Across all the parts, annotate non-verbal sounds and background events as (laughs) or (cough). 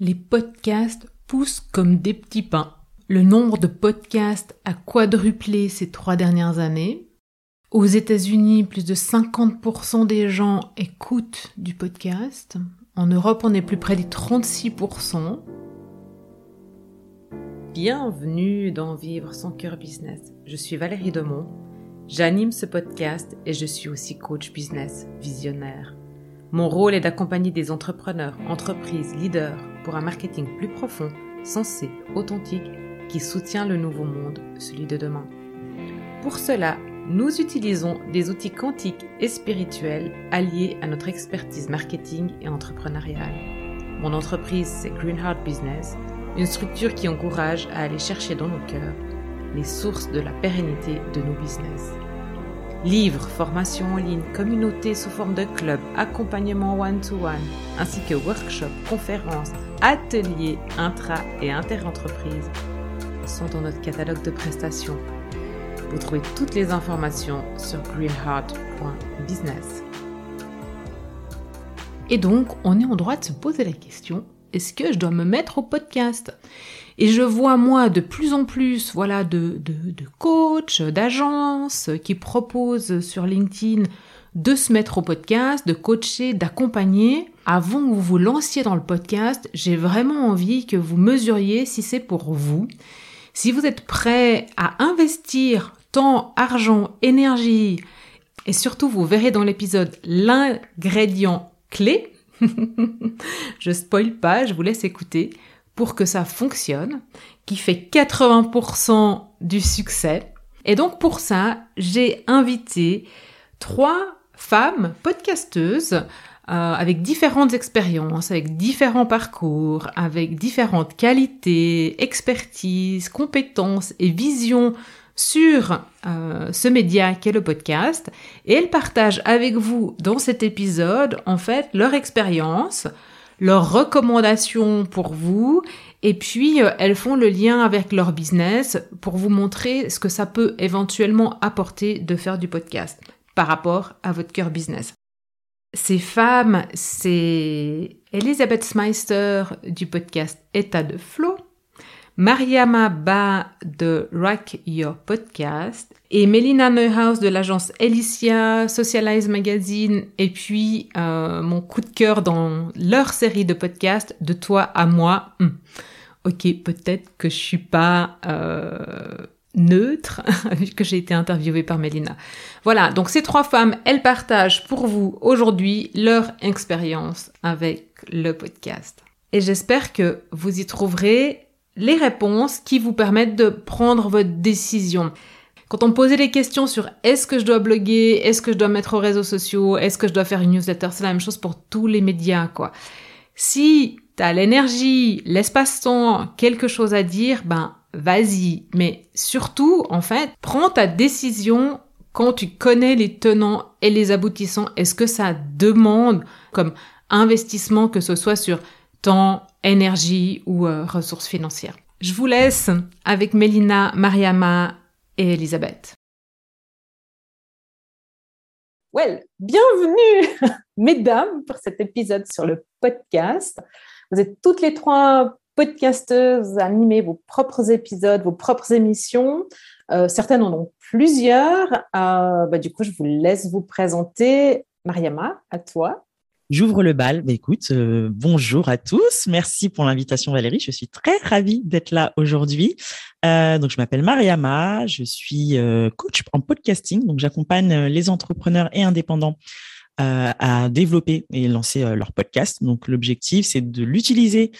Les podcasts poussent comme des petits pains. Le nombre de podcasts a quadruplé ces trois dernières années. Aux États-Unis, plus de 50% des gens écoutent du podcast. En Europe, on est plus près des 36%. Bienvenue dans Vivre son cœur business. Je suis Valérie Demont. J'anime ce podcast et je suis aussi coach business visionnaire. Mon rôle est d'accompagner des entrepreneurs, entreprises, leaders pour un marketing plus profond, sensé, authentique, qui soutient le nouveau monde, celui de demain. Pour cela, nous utilisons des outils quantiques et spirituels alliés à notre expertise marketing et entrepreneuriale. Mon entreprise, c'est Greenheart Business, une structure qui encourage à aller chercher dans nos cœurs les sources de la pérennité de nos business. Livres, formations en ligne, communautés sous forme de club, accompagnement one-to-one, ainsi que workshops, conférences, ateliers intra- et inter-entreprises sont dans notre catalogue de prestations. Vous trouvez toutes les informations sur greenheart.business. Et donc, on est en droit de se poser la question, est-ce que je dois me mettre au podcast? Et je vois moi de plus en plus voilà de, de, coachs, d'agences qui proposent sur LinkedIn de se mettre au podcast, de coacher, d'accompagner. Avant que vous vous lanciez dans le podcast, j'ai vraiment envie que vous mesuriez si c'est pour vous. Si vous êtes prêt à investir temps, argent, énergie, et surtout vous verrez dans l'épisode l'ingrédient clé, (laughs) je spoil pas, je vous laisse écouter pour que ça fonctionne, qui fait 80% du succès. Et donc pour ça, j'ai invité trois femmes podcasteuses euh, avec différentes expériences, avec différents parcours, avec différentes qualités, expertises, compétences et visions sur euh, ce média qu'est le podcast. Et elles partagent avec vous dans cet épisode, en fait, leur expérience, leurs recommandations pour vous et puis euh, elles font le lien avec leur business pour vous montrer ce que ça peut éventuellement apporter de faire du podcast par rapport à votre cœur business. Ces femmes, c'est Elisabeth Smeister du podcast État de Flow, Mariama Ba de Rock Your Podcast et Melina Neuhaus de l'agence Elicia, Socialize Magazine et puis euh, mon coup de cœur dans leur série de podcasts De toi à moi. Hum. Ok, peut-être que je suis pas euh, neutre (laughs) que j'ai été interviewée par Melina. Voilà, donc ces trois femmes, elles partagent pour vous aujourd'hui leur expérience avec le podcast. Et j'espère que vous y trouverez les réponses qui vous permettent de prendre votre décision. Quand on me posait des questions sur est-ce que je dois bloguer, est-ce que je dois mettre aux réseaux sociaux, est-ce que je dois faire une newsletter, c'est la même chose pour tous les médias, quoi. Si t'as l'énergie, l'espace-temps, quelque chose à dire, ben, vas-y. Mais surtout, en fait, prends ta décision quand tu connais les tenants et les aboutissants. Est-ce que ça demande comme investissement que ce soit sur temps, énergie ou euh, ressources financières. Je vous laisse avec Mélina, Mariama et Elisabeth. Well, bienvenue, (laughs) mesdames, pour cet épisode sur le podcast. Vous êtes toutes les trois podcasteuses, animez vos propres épisodes, vos propres émissions. Euh, certaines en ont plusieurs. Euh, bah, du coup, je vous laisse vous présenter. Mariama, à toi. J'ouvre le bal. Écoute, euh, bonjour à tous. Merci pour l'invitation, Valérie. Je suis très ravie d'être là aujourd'hui. Euh, donc, je m'appelle Mariama. Je suis euh, coach en podcasting. Donc, j'accompagne euh, les entrepreneurs et indépendants euh, à développer et lancer leur podcast. Donc, l'objectif, c'est de l'utiliser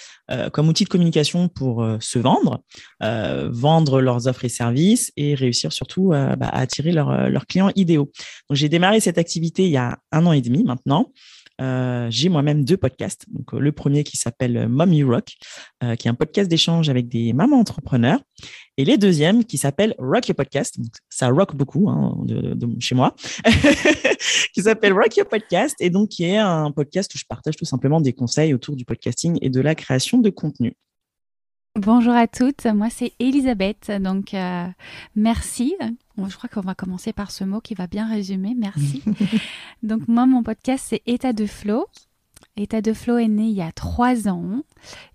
comme outil de communication pour se vendre, vendre leurs offres et services et réussir surtout bah, à attirer leurs clients idéaux. Donc, j'ai démarré cette activité il y a un an et demi maintenant. Euh, j'ai moi-même deux podcasts. Donc, euh, le premier qui s'appelle euh, Mommy Rock, qui est un podcast d'échange avec des mamans entrepreneurs. Et les deuxièmes qui s'appelle Rock Your Podcast. Ça rock beaucoup hein, chez moi. (laughs) qui s'appelle Rock Your Podcast et donc qui est un podcast où je partage tout simplement des conseils autour du podcasting et de la création de contenu. Bonjour à toutes, moi c'est Elisabeth, donc merci. Je crois qu'on va commencer par ce mot qui va bien résumer, merci. (laughs) donc moi mon podcast c'est État de Flow. État de Flow est né il y a trois ans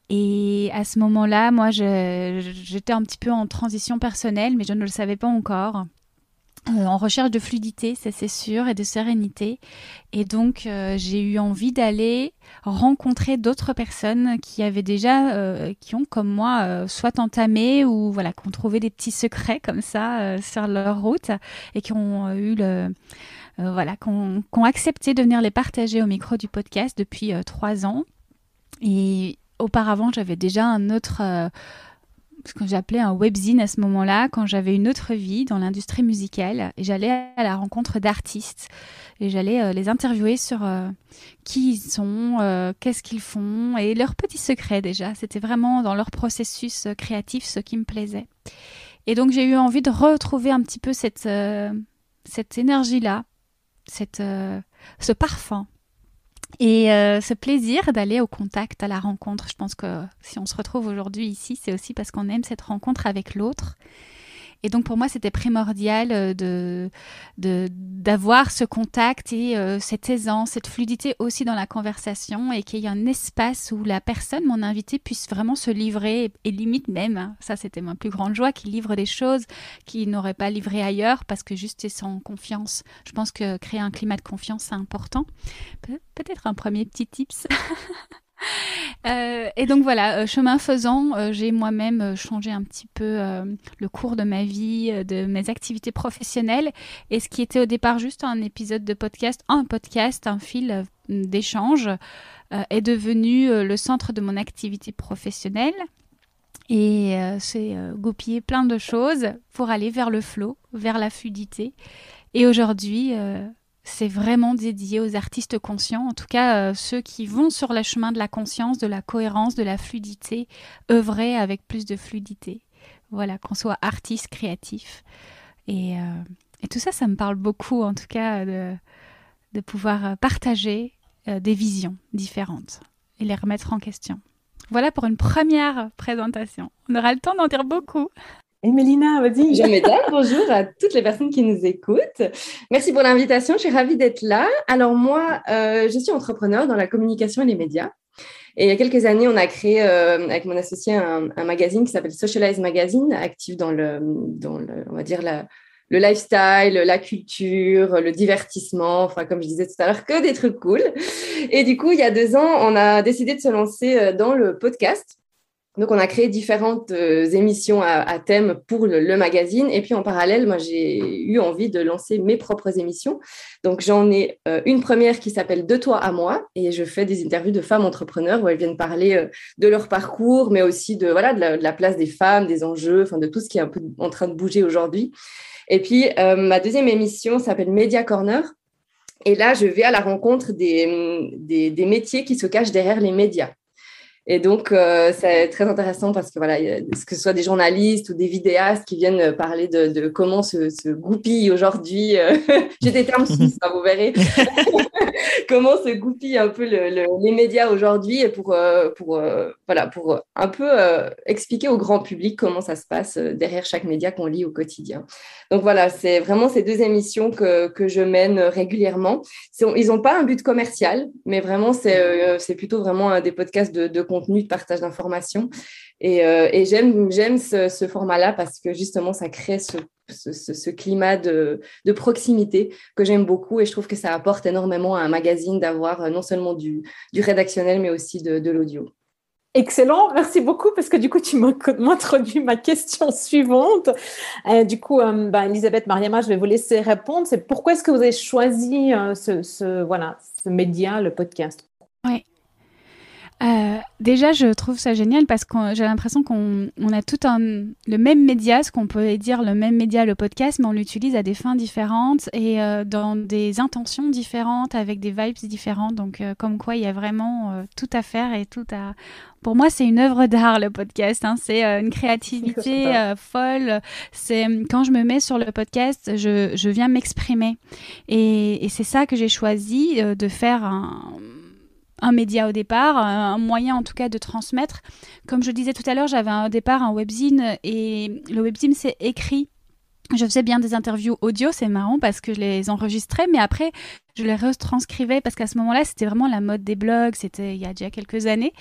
Et à ce moment-là, moi, j'étais un petit peu en transition personnelle, mais je ne le savais pas encore. Euh, en recherche de fluidité, ça c'est sûr, et de sérénité. Et donc euh, j'ai eu envie d'aller rencontrer d'autres personnes qui avaient déjà, euh, qui ont comme moi, soit entamé ou voilà, qui ont trouvé des petits secrets comme ça sur leur route et qui ont eu le, voilà, qui ont, accepté de venir les partager au micro du podcast depuis trois ans. Et auparavant, j'avais déjà un autre ce que j'appelais un webzine à ce moment-là, quand j'avais une autre vie dans l'industrie musicale. Et j'allais à la rencontre d'artistes et j'allais euh, les interviewer sur euh, qui ils sont, euh, qu'est-ce qu'ils font et leurs petits secrets déjà. C'était vraiment dans leur processus créatif ce qui me plaisait. Et donc j'ai eu envie de retrouver un petit peu cette, cette énergie-là, cette, ce parfum et euh, ce plaisir d'aller au contact, à la rencontre, je pense que si on se retrouve aujourd'hui ici, c'est aussi parce qu'on aime cette rencontre avec l'autre et donc pour moi, c'était primordial euh, de d'avoir ce contact et euh, cette aisance, cette fluidité aussi dans la conversation et qu'il y ait un espace où la personne, mon invité, puisse vraiment se livrer et, limite même, hein, ça c'était ma plus grande joie, qu'il livre des choses qu'il n'aurait pas livrées ailleurs parce que juste et sans confiance. Je pense que créer un climat de confiance, c'est important. Peut-être un premier petit tips. (laughs) (laughs) Euh, et donc voilà, euh, chemin faisant, euh, j'ai moi-même changé un petit peu le cours de ma vie, de mes activités professionnelles. Et ce qui était au départ juste un épisode de podcast, un podcast, un fil d'échange, est devenu le centre de mon activité professionnelle. Et c'est goupiller plein de choses pour aller vers le flow, vers la fluidité. Et aujourd'hui, c'est vraiment dédié aux artistes conscients, en tout cas euh, ceux qui vont sur le chemin de la conscience, de la cohérence, de la fluidité, œuvrer avec plus de fluidité. Voilà, qu'on soit artiste, créatif. Et, euh, tout ça, ça me parle beaucoup, en tout cas, de, pouvoir partager euh, des visions différentes et les remettre en question. Voilà pour une première présentation. On aura le temps d'en dire beaucoup. Et Mélina, vas-y. Jean bonjour à toutes les personnes qui nous écoutent. Merci pour l'invitation, je suis ravie d'être là. Alors moi, euh, je suis entrepreneur dans la communication et les médias. Et il y a quelques années, on a créé euh, avec mon associé un, magazine qui s'appelle Socialize Magazine, actif dans le, dans le on va dire la, le lifestyle, la culture, le divertissement, enfin comme je disais tout à l'heure, que des trucs cool. Et du coup, il y a deux ans, on a décidé de se lancer euh, dans le podcast. Donc, on a créé différentes euh, émissions à, thème pour le, magazine. Et puis, en parallèle, moi, j'ai eu envie de lancer mes propres émissions. Donc, j'en ai euh, une première qui s'appelle De toi à moi. Et je fais des interviews de femmes entrepreneurs où elles viennent parler euh, de leur parcours, mais aussi de, voilà, de la, place des femmes, des enjeux, de tout ce qui est un peu en train de bouger aujourd'hui. Et puis, ma deuxième émission s'appelle Media Corner. Et là, je vais à la rencontre des métiers qui se cachent derrière les médias. Et donc, euh, c'est très intéressant parce que voilà, que ce soit des journalistes ou des vidéastes qui viennent parler de, comment se, se goupille aujourd'hui, euh, (laughs) j'ai des termes suisses, hein, vous verrez, (laughs) comment se goupille un peu les médias aujourd'hui pour, euh, pour, voilà, pour un peu expliquer au grand public comment ça se passe derrière chaque média qu'on lit au quotidien. Donc voilà, c'est vraiment ces deux émissions que, que je mène régulièrement. Ils n'ont pas un but commercial, mais vraiment, c'est plutôt vraiment des podcasts de, de contenu, de partage d'informations. Et, euh, et j'aime, j'aime ce, format-là parce que justement, ça crée ce, ce, climat de, de, proximité que j'aime beaucoup et je trouve que ça apporte énormément à un magazine d'avoir euh, non seulement du, du rédactionnel, mais aussi de, de l'audio. Excellent, merci beaucoup parce que du coup tu m'as (laughs) introduit ma question (laughs) suivante. Euh, du coup, euh, ben, Elisabeth Mariama, je vais vous laisser répondre. C'est pourquoi est-ce que vous avez choisi ce, ce, voilà, ce média, le podcast? Oui, euh, déjà, je trouve ça génial parce que j'ai l'impression qu'on a tout un, le même média, ce qu'on peut dire le même média, le podcast, mais on l'utilise à des fins différentes et euh, dans des intentions différentes, avec des vibes différentes. Donc, euh, comme quoi, il y a vraiment tout à faire et tout à. Pour moi, c'est une œuvre d'art le podcast. Hein. C'est une créativité (laughs) folle. C'est quand je me mets sur le podcast, je, je viens m'exprimer et, et c'est ça que j'ai choisi de faire un un média au départ, un moyen en tout cas de transmettre. Comme je disais tout à l'heure, j'avais au départ un webzine et le webzine c'est écrit je faisais bien des interviews audio, c'est marrant parce que je les enregistrais, mais après, je les retranscrivais parce qu'à ce moment-là, c'était vraiment la mode des blogs, c'était il y a déjà quelques années.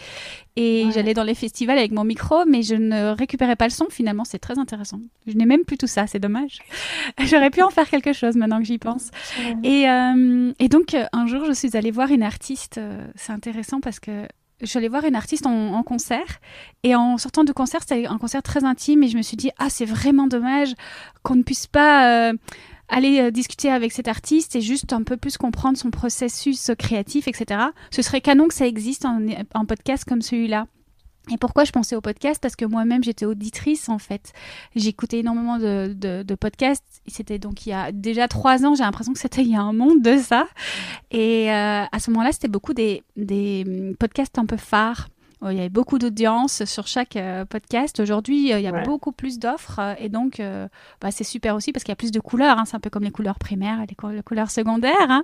Et j'allais dans les festivals avec mon micro, mais je ne récupérais pas le son. Finalement, c'est très intéressant. Je n'ai même plus tout ça, c'est dommage. (laughs) J'aurais pu en faire quelque chose maintenant que j'y pense. Et, euh, et, donc, un jour, je suis allée voir une artiste. Euh, c'est intéressant parce que je suis allée voir une artiste en, concert et en sortant de concert, c'était un concert très intime et je me suis dit ah c'est vraiment dommage qu'on ne puisse pas euh, aller euh, discuter avec cet artiste et juste un peu plus comprendre son processus créatif, etc. Ce serait canon que ça existe en podcast comme celui-là. Et pourquoi je pensais au podcast? Parce que moi-même, j'étais auditrice, en fait. J'écoutais énormément de, de, podcasts. C'était donc il y a déjà trois ans, j'ai l'impression que c'était il y a un monde de ça. Et euh, à ce moment-là, c'était beaucoup des, des podcasts un peu phares. Oh, il y avait beaucoup d'audience sur chaque euh, podcast. Aujourd'hui, euh, il y a beaucoup plus d'offres et donc bah, c'est super aussi parce qu'il y a plus de couleurs. Hein. C'est un peu comme les couleurs primaires et les, couleurs secondaires. Hein.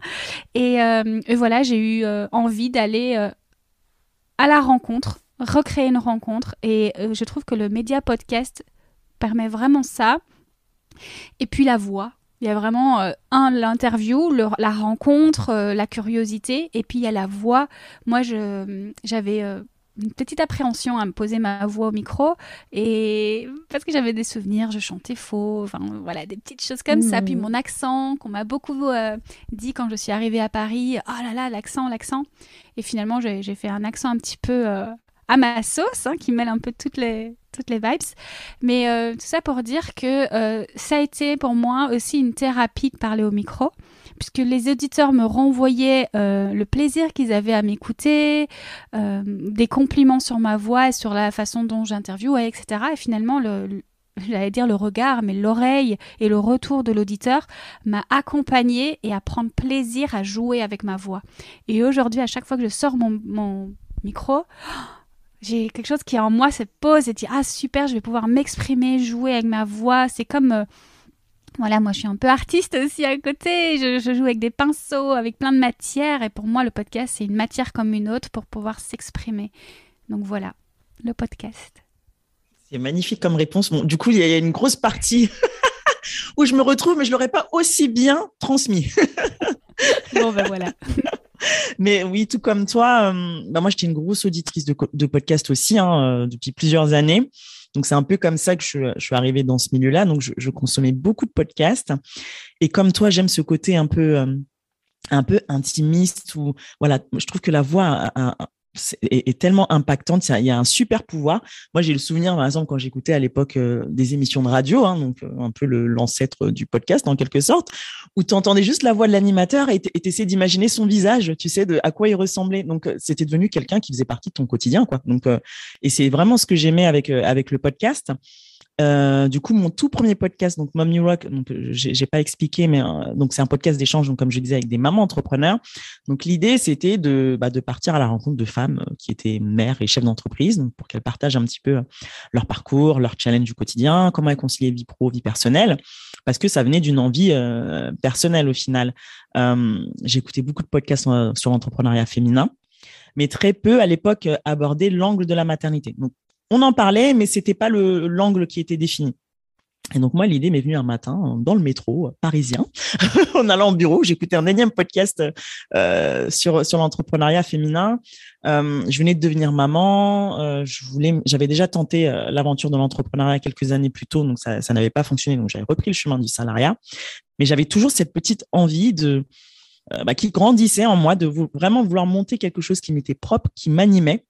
Et, et, voilà, j'ai eu envie d'aller à la rencontre recréer une rencontre. Et euh, je trouve que le média podcast permet vraiment ça. Et puis la voix. Il y a vraiment euh, un l'interview, la rencontre, euh, la curiosité, et puis il y a la voix. Moi, j'avais une petite appréhension à me poser ma voix au micro et parce que j'avais des souvenirs, je chantais faux, enfin voilà des petites choses comme ça. Puis mmh. mon accent qu'on m'a beaucoup dit quand je suis arrivée à Paris, oh là là l'accent, l'accent. Et finalement j'ai fait un accent un petit peu à ma sauce, hein, qui mêle un peu toutes les, toutes les vibes. Mais euh, tout ça pour dire que euh, ça a été pour moi aussi une thérapie de parler au micro, puisque les auditeurs me renvoyaient euh, le plaisir qu'ils avaient à m'écouter, des compliments sur ma voix sur la façon dont j'interviewais, etc. Et finalement, le, j'allais dire le regard, mais l'oreille et le retour de l'auditeur m'a accompagné et à prendre plaisir à jouer avec ma voix. Et aujourd'hui, à chaque fois que je sors mon micro, j'ai quelque chose qui en moi se pose et dit ah super je vais pouvoir m'exprimer jouer avec ma voix. C'est comme euh, voilà moi je suis un peu artiste aussi à côté. Je, joue avec des pinceaux avec plein de matières. Et pour moi le podcast c'est une matière comme une autre pour pouvoir s'exprimer. Donc voilà le podcast. C'est magnifique comme réponse. Bon, du coup il y, a une grosse partie (laughs) où je me retrouve mais je l'aurais pas aussi bien transmis. Bon ben voilà (laughs) (laughs) Mais oui, tout comme toi, euh, bah moi j'étais une grosse auditrice de, de podcast aussi hein, euh, depuis plusieurs années. Donc c'est un peu comme ça que je, suis arrivée dans ce milieu-là. Donc je, je, consommais beaucoup de podcasts. Et comme toi, j'aime ce côté un peu euh, un peu intimiste ou voilà. Je trouve que la voix a, a, est, tellement impactante. Il y a un super pouvoir. Moi, j'ai le souvenir, par exemple, quand j'écoutais à l'époque euh, des émissions de radio, hein, donc euh, un peu l'ancêtre du podcast en quelque sorte, où tu entendais juste la voix de l'animateur et tu essayais d'imaginer son visage, tu sais, de à quoi il ressemblait. Donc, euh, c'était devenu quelqu'un qui faisait partie de ton quotidien, quoi. Donc, et c'est vraiment ce que j'aimais avec avec le podcast. Euh, du coup, mon tout premier podcast, donc Mom Rock, donc euh, j'ai pas expliqué, mais euh, donc c'est un podcast d'échange, donc comme je disais, avec des mamans entrepreneurs. Donc l'idée, c'était de bah, de partir à la rencontre de femmes qui étaient mères et chefs d'entreprise, donc pour qu'elles partagent un petit peu leur parcours, leur challenge du quotidien, comment elles concilier vie pro, vie personnelle, parce que ça venait d'une envie personnelle au final. écouté beaucoup de podcasts sur l'entrepreneuriat féminin mais très peu à l'époque aborder l'angle de la maternité. Donc, on en parlait, mais c'était pas le l'angle qui était défini. Et donc moi, l'idée m'est venue un matin dans le métro parisien, (laughs) en allant au bureau. J'écoutais un énième podcast euh, sur sur l'entrepreneuriat féminin. Euh, je venais de devenir maman. Euh, je voulais, j'avais déjà tenté l'aventure de l'entrepreneuriat quelques années plus tôt, donc ça, ça n'avait pas fonctionné. Donc j'avais repris le chemin du salariat, mais j'avais toujours cette petite envie de bah, qui grandissait en moi de vraiment vouloir monter quelque chose qui m'était propre, qui m'animait.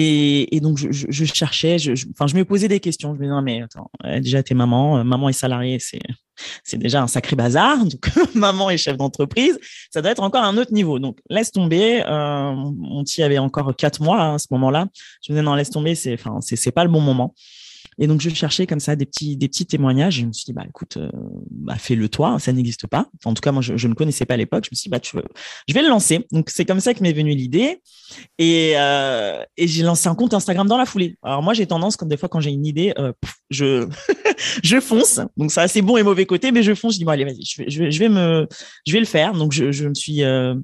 Et, donc, je, cherchais, je, je me posais des questions. Je me disais, mais attends, déjà, t'es maman, euh, maman est salariée, c'est, déjà un sacré bazar. Donc, (laughs) maman est chef d'entreprise, ça doit être encore un autre niveau. Donc, laisse tomber. Euh, y avait encore quatre mois hein, à ce moment-là. Je me disais, non, laisse tomber, c'est, enfin, c'est, c'est pas le bon moment. Et donc, je cherchais comme ça des petits, des petits témoignages. Je me suis dit, bah, écoute, euh, bah, fais-le toi, ça n'existe pas. en tout cas, moi, je, ne connaissais pas à l'époque. Je me suis dit, bah, je vais le lancer. Donc, c'est comme ça que m'est venue l'idée. Et, euh, et j'ai lancé un compte Instagram dans la foulée. Alors, moi, j'ai tendance, comme des fois, quand j'ai une idée, euh, je, (laughs) je fonce. Donc, ça a ses bons et mauvais côtés, mais je fonce. Je dis, bon, allez, vas-y, je vais, je je me, je vais le faire. Donc, je, je me suis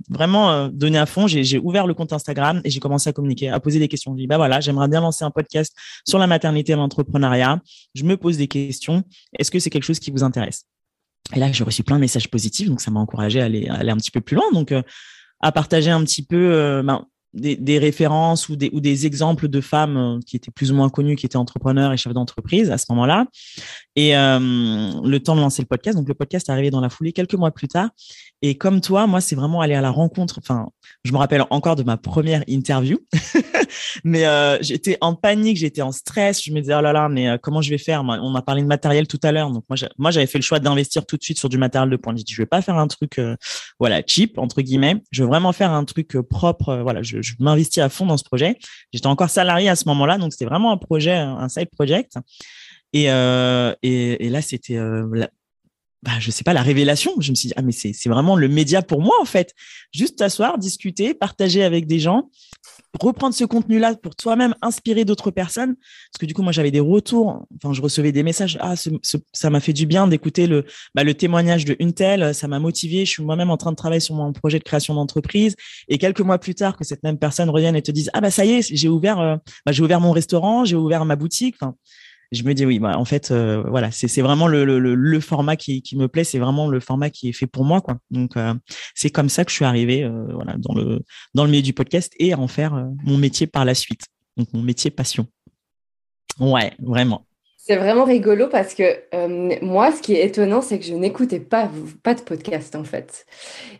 vraiment donné à fond. J'ai ouvert le compte Instagram et j'ai commencé à communiquer, à poser des questions. Je dis, bah voilà, j'aimerais bien lancer un podcast sur la maternité et l'entrepreneuriat Je me pose des questions. Est-ce que c'est quelque chose qui vous intéresse? Et là, j'ai reçu plein de messages positifs, donc ça m'a encouragé à aller, un petit peu plus loin. Donc, à partager un petit peu ben, des, références ou des, exemples de femmes euh, qui étaient plus ou moins connues, qui étaient entrepreneurs et chefs d'entreprise à ce moment-là. Et euh, le temps de lancer le podcast. Donc, le podcast est arrivé dans la foulée quelques mois plus tard. Et comme toi, moi, c'est vraiment aller à la rencontre. Enfin, je me rappelle encore de ma première interview, (laughs) mais euh, j'étais en panique, j'étais en stress. Je me disais, oh là là, mais comment je vais faire? On m'a parlé de matériel tout à l'heure. Donc, moi, j'avais fait le choix d'investir tout de suite sur du matériel de pointe. Je dis, je vais pas faire un truc, voilà, cheap, entre guillemets. Je veux vraiment faire un truc propre. voilà, je, m'investis à fond dans ce projet. J'étais encore salarié à ce moment-là, donc c'était vraiment un projet, un side project. Et, euh, et, là, c'était, euh, bah, je sais pas, la révélation. Je me suis dit, ah, mais c'est vraiment le média pour moi, en fait. Juste t'asseoir, discuter, partager avec des gens reprendre ce contenu-là pour toi-même inspirer d'autres personnes. Parce que du coup, moi, j'avais des retours. Enfin, je recevais des messages. Ah, ça m'a fait du bien d'écouter le, bah, le témoignage de une telle. Ça m'a motivé. Je suis moi-même en train de travailler sur mon projet de création d'entreprise. Et quelques mois plus tard, que cette même personne revienne et te dise, ah, bah, ça y est, j'ai ouvert, euh, bah, j'ai ouvert mon restaurant, j'ai ouvert ma boutique. Je me dis oui, bah, en fait, euh, voilà, c'est vraiment le, format qui, me plaît, c'est vraiment le format qui est fait pour moi. Donc euh, c'est comme ça que je suis arrivé, euh, dans le dans le milieu du podcast et à en faire mon métier par la suite. Donc mon métier passion. Ouais, vraiment. C'est vraiment rigolo parce que euh, moi, ce qui est étonnant, c'est que je n'écoutais pas, pas de podcast en fait.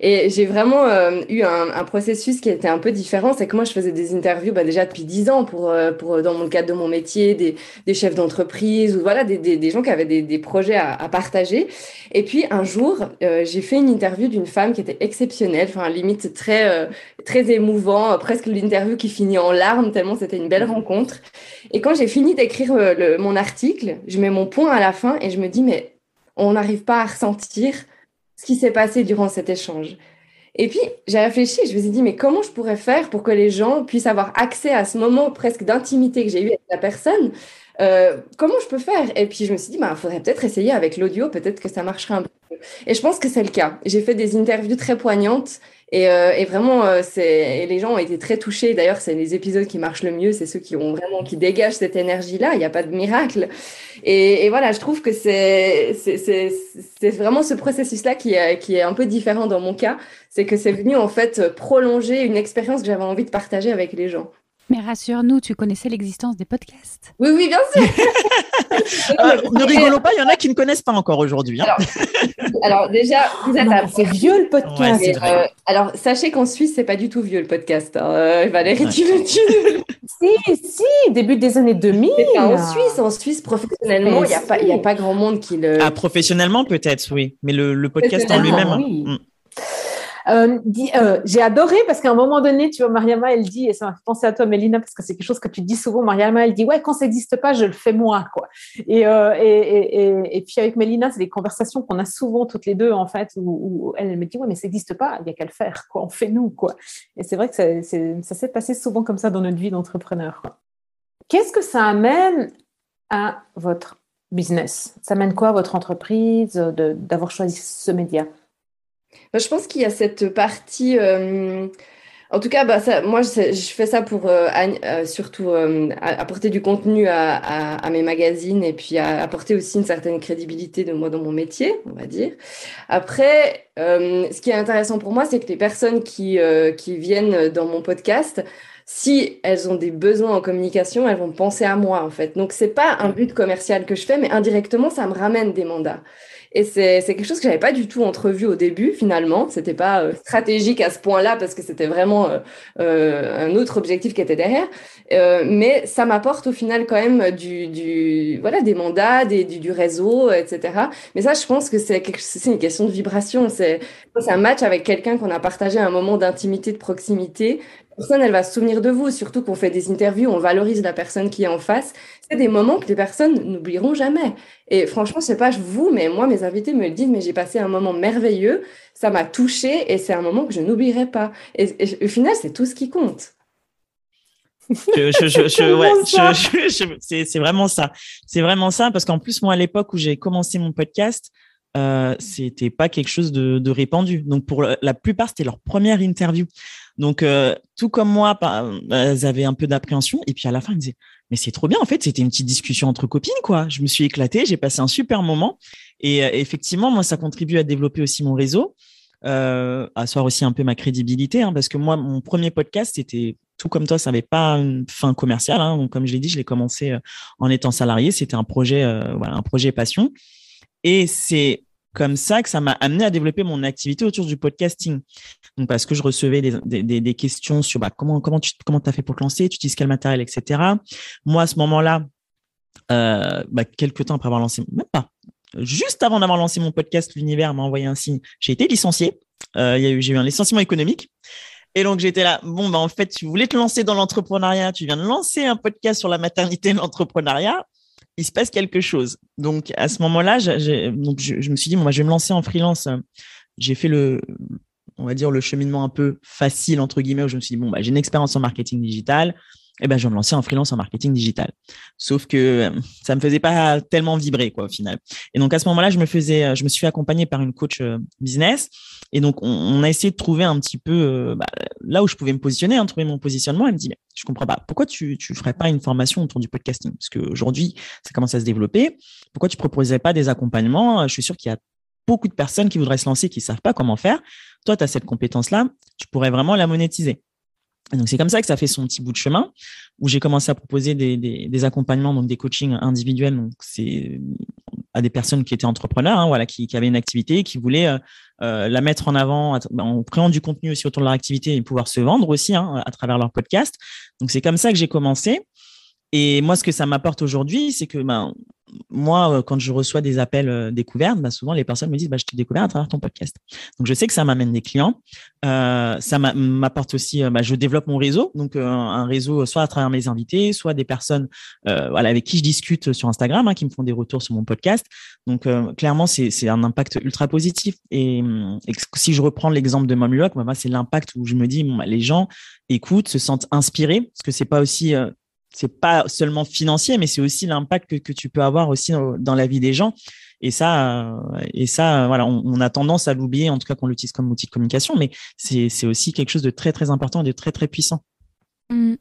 Et j'ai vraiment euh, eu un, processus qui était un peu différent. C'est que moi, je faisais des interviews bah, déjà depuis dix ans pour, euh, pour, dans le cadre de mon métier, des, des chefs d'entreprise ou voilà, des, des, gens qui avaient des, projets à, à, partager. Et puis un jour, j'ai fait une interview d'une femme qui était exceptionnelle, enfin limite très, très émouvant, presque l'interview qui finit en larmes tellement c'était une belle rencontre. Et quand j'ai fini d'écrire mon article, je mets mon point à la fin et je me dis, mais on n'arrive pas à ressentir ce qui s'est passé durant cet échange. Et puis, j'ai réfléchi, je me suis dit, mais comment je pourrais faire pour que les gens puissent avoir accès à ce moment presque d'intimité que j'ai eu avec la personne? Euh, comment je peux faire? Et puis je me suis dit, il bah, faudrait peut-être essayer avec l'audio, peut-être que ça marcherait un peu. Et je pense que c'est le cas. J'ai fait des interviews très poignantes et, euh, et vraiment, euh, les gens ont été très touchés. D'ailleurs, c'est les épisodes qui marchent le mieux, c'est ceux qui ont vraiment qui dégagent cette énergie-là. Il n'y a pas de miracle. Et, voilà, je trouve que c'est c'est vraiment ce processus-là qui est qui est un peu différent dans mon cas. C'est que c'est venu en fait prolonger une expérience que j'avais envie de partager avec les gens. Mais rassure-nous, tu connaissais l'existence des podcasts. Oui, oui, bien sûr. (laughs) euh, ne rigolons pas, il y en a qui ne connaissent pas encore aujourd'hui. Hein. Alors, (laughs) déjà, vous êtes à... C'est vieux le podcast. Ouais, euh, alors, sachez qu'en Suisse, c'est pas du tout vieux le podcast. Hein. Euh, Valérie, tu le dis. (laughs) si, si, début des années 2000. en Suisse, en Suisse, professionnellement, il n'y a, pas, a pas grand monde qui le. Ah, professionnellement, peut-être, oui. Mais le, le podcast en lui-même. Oui. Hmm. Euh, euh, j'ai adoré parce qu'à un moment donné, tu vois, Mariama, elle dit, et ça m'a fait penser à toi, Mélina, parce que c'est quelque chose que tu dis souvent, Mariama, elle dit, ouais, quand ça n'existe pas, je le fais moi, quoi. Et, euh, et, puis avec Mélina, c'est des conversations qu'on a souvent toutes les deux, en fait, où, elle me dit, ouais, mais ça n'existe pas, il n'y a qu'à le faire, quoi, on fait nous, quoi. Et c'est vrai que ça, ça s'est passé souvent comme ça dans notre vie d'entrepreneur. Qu'est-ce que ça amène à votre business? Ça amène quoi à votre entreprise d'avoir choisi ce média? Bah, je pense qu'il y a cette partie. Euh, en tout cas, bah, moi, je, fais ça pour euh, euh, surtout apporter du contenu à, mes magazines et puis apporter aussi une certaine crédibilité de moi dans mon métier, on va dire. Après, ce qui est intéressant pour moi, c'est que les personnes qui, qui viennent dans mon podcast, si elles ont des besoins en communication, elles vont penser à moi en fait. Donc c'est pas un but commercial que je fais, mais indirectement ça me ramène des mandats. Et c'est quelque chose que j'avais pas du tout entrevu au début, finalement. C'était pas euh, stratégique à ce point-là parce que c'était vraiment euh, euh, un autre objectif qui était derrière. mais ça m'apporte au final quand même du, du voilà, des mandats, des, du, du, réseau, etc. Mais ça, je pense que c'est une question de vibration. C'est un match avec quelqu'un qu'on a partagé un moment d'intimité, de proximité, personne, elle va se souvenir de vous, surtout qu'on fait des interviews, on valorise la personne qui est en face. C'est des moments que les personnes n'oublieront jamais. Et franchement, je sais pas vous, mais moi, mes invités me le disent, mais j'ai passé un moment merveilleux, ça m'a touché et c'est un moment que je n'oublierai pas. Et, au final, c'est tout ce qui compte. c'est vraiment ça. C'est vraiment ça parce qu'en plus, moi, à l'époque où j'ai commencé mon podcast, euh, c'était pas quelque chose de, de, répandu. Donc pour la plupart, c'était leur première interview. Donc euh, tout comme moi, bah, elles avaient un peu d'appréhension. Et puis à la fin, me disaient mais c'est trop bien. En fait, c'était une petite discussion entre copines, quoi. Je me suis éclatée, j'ai passé un super moment. Et effectivement, moi, ça contribue à développer aussi mon réseau, euh, à asseoir aussi un peu ma crédibilité, hein, parce que moi, mon premier podcast, c'était tout comme toi, ça n'avait pas une fin commerciale. Hein. comme je l'ai dit, je l'ai commencé en étant salarié. C'était un projet, un projet passion. Et c'est comme ça que ça m'a amené à développer mon activité autour du podcasting. Parce que je recevais des, questions sur bah, comment, comment tu comment as fait pour te lancer, tu utilises quel matériel, etc. Moi, à ce moment-là, euh, bah, quelques temps après avoir lancé, même pas, juste avant d'avoir lancé mon podcast, l'univers m'a envoyé un signe. J'ai été licencié. Euh, j'ai eu un licenciement économique. Et donc j'étais là, bon, bah, en fait, tu voulais te lancer dans l'entrepreneuriat, tu viens de lancer un podcast sur la maternité et l'entrepreneuriat il se passe quelque chose. Donc à ce moment-là, je, donc je, me suis dit, bon, je vais me lancer en freelance. J'ai fait le, on va dire, le cheminement un peu facile, entre guillemets, où je me suis dit, bon, bah, j'ai une expérience en marketing digital. Eh ben, je vais me lancer en freelance en marketing digital. Sauf que ça me faisait pas tellement vibrer, quoi, au final. Et donc, à ce moment-là, je me faisais, je me suis fait accompagner par une coach euh, business. Et donc, on, a essayé de trouver un petit peu euh, bah, là où je pouvais me positionner, hein, trouver mon positionnement. Elle me dit, mais je comprends pas. Pourquoi tu, tu ferais pas une formation autour du podcasting? Parce qu'aujourd'hui, ça commence à se développer. Pourquoi tu proposerais pas des accompagnements? Je suis sûr qu'il y a beaucoup de personnes qui voudraient se lancer, qui savent pas comment faire. Toi, tu as cette compétence-là. Tu pourrais vraiment la monétiser donc c'est comme ça que ça fait son petit bout de chemin où j'ai commencé à proposer des, accompagnements, donc des coachings individuels. Donc c'est à des personnes qui étaient entrepreneurs, hein, voilà, qui, avaient une activité, qui voulaient euh, euh la mettre en avant en créant du contenu aussi autour de leur activité et pouvoir se vendre aussi hein, à travers leur podcast. Donc c'est comme ça que j'ai commencé. Et moi, ce que ça m'apporte aujourd'hui, c'est que ben, moi, euh, quand je reçois des appels euh, découvertes, bah, souvent les personnes me disent bah, Je t'ai découvert à travers ton podcast. Donc, je sais que ça m'amène des clients. Euh, ça m'apporte aussi, bah, je développe mon réseau. Donc, un réseau soit à travers mes invités, soit des personnes avec qui je discute sur Instagram, hein, qui me font des retours sur mon podcast. Donc, clairement, c'est un impact ultra positif. Et, si je reprends l'exemple de Momulok, bah, c'est l'impact où je me dis bah, les gens écoutent, se sentent inspirés, parce que c'est pas aussi c'est pas seulement financier, mais c'est aussi l'impact que, tu peux avoir aussi dans, la vie des gens. Et ça, euh, et ça, voilà, on, on a tendance à l'oublier, en tout cas qu'on l'utilise comme outil de communication, mais c'est aussi quelque chose de très très important et de très très puissant. Mmh.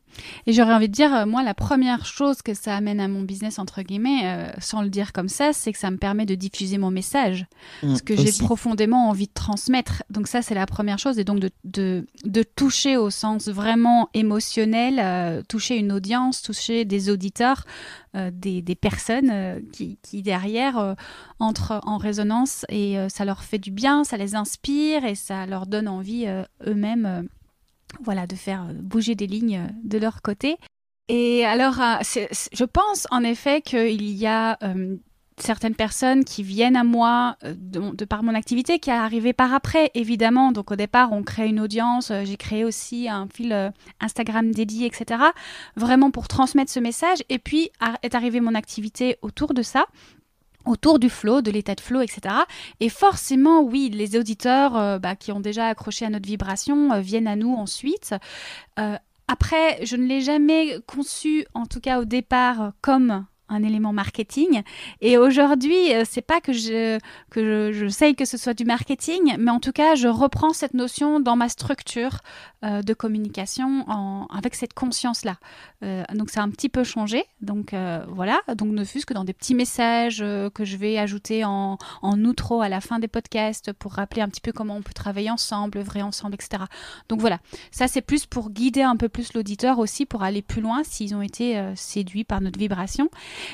Et j'aurais envie de dire, euh, moi, la première chose que ça amène à mon business, entre guillemets, euh, sans le dire comme ça, c'est que ça me permet de diffuser mon message, mmh, ce que j'ai profondément envie de transmettre. Donc ça, c'est la première chose, et donc de, de, de toucher au sens vraiment émotionnel, euh, toucher une audience, toucher des auditeurs, des, des, personnes qui, qui, derrière, entrent en résonance, et ça leur fait du bien, ça les inspire, et ça leur donne envie eux-mêmes voilà, de faire euh, bouger des lignes euh, de leur côté. Et alors, euh, je pense en effet qu'il y a certaines personnes qui viennent à moi de, par mon activité, qui est arrivé par après, évidemment. Donc au départ, on crée une audience, j'ai créé aussi un fil Instagram dédié, etc. Vraiment pour transmettre ce message. Et puis est arrivée mon activité autour de ça autour du flow, de l'état de flow, etc. Et forcément, oui, les auditeurs euh, bah, qui ont déjà accroché à notre vibration euh, viennent à nous ensuite. Euh, après, je ne l'ai jamais conçu, en tout cas au départ, comme un élément marketing. Et aujourd'hui, euh, c'est pas que je que je, sais que ce soit du marketing, mais en tout cas, je reprends cette notion dans ma structure euh, de communication avec cette conscience-là. Euh, donc, ça a un petit peu changé. Donc voilà. Donc ne fût-ce que dans des petits messages que je vais ajouter en, en outro à la fin des podcasts pour rappeler un petit peu comment on peut travailler ensemble, vrai ensemble, etc. Donc voilà. Ça, c'est plus pour guider un peu plus l'auditeur aussi pour aller plus loin s'ils ont été séduits par notre vibration.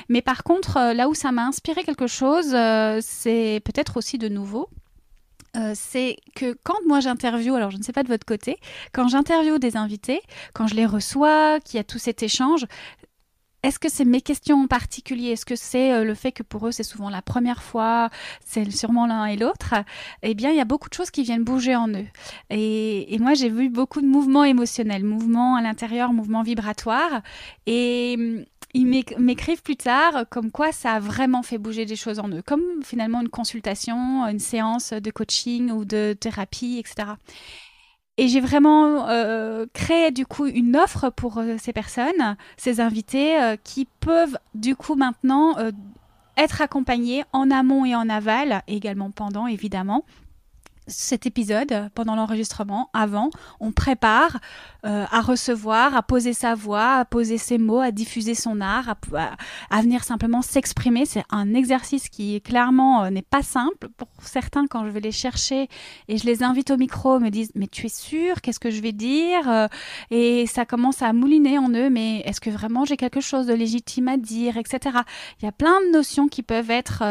Mais par contre, euh, là où ça m'a inspiré quelque chose, euh, c'est peut-être aussi de nouveau. Euh, c'est que quand moi j'interview, alors je ne sais pas de votre côté, quand j'interview des invités, quand je les reçois, qu'il y a tout cet échange, est-ce que c'est mes questions en particulier? Est-ce que c'est le fait que pour eux c'est souvent la première fois, c'est sûrement l'un et l'autre? Eh bien, il y a beaucoup de choses qui viennent bouger en eux. Et, moi, j'ai vu beaucoup de mouvements émotionnels, mouvements à l'intérieur, mouvements vibratoires. Et ils m'écrivent plus tard comme quoi ça a vraiment fait bouger des choses en eux, comme finalement une consultation, une séance de coaching ou de thérapie, etc. Et j'ai vraiment euh, créé du coup une offre pour euh, ces personnes, ces invités, euh, qui peuvent du coup maintenant être accompagnés en amont et en aval, également pendant évidemment, cet épisode pendant l'enregistrement, avant, on prépare euh, à recevoir, à poser sa voix, à poser ses mots, à diffuser son art, à, venir simplement s'exprimer. C'est un exercice qui clairement euh, n'est pas simple. Pour certains, quand je vais les chercher et je les invite au micro, me disent mais tu es sûr Qu'est-ce que je vais dire euh, Et ça commence à mouliner en eux. Mais est-ce que vraiment j'ai quelque chose de légitime à dire, etc. Il y a plein de notions qui peuvent être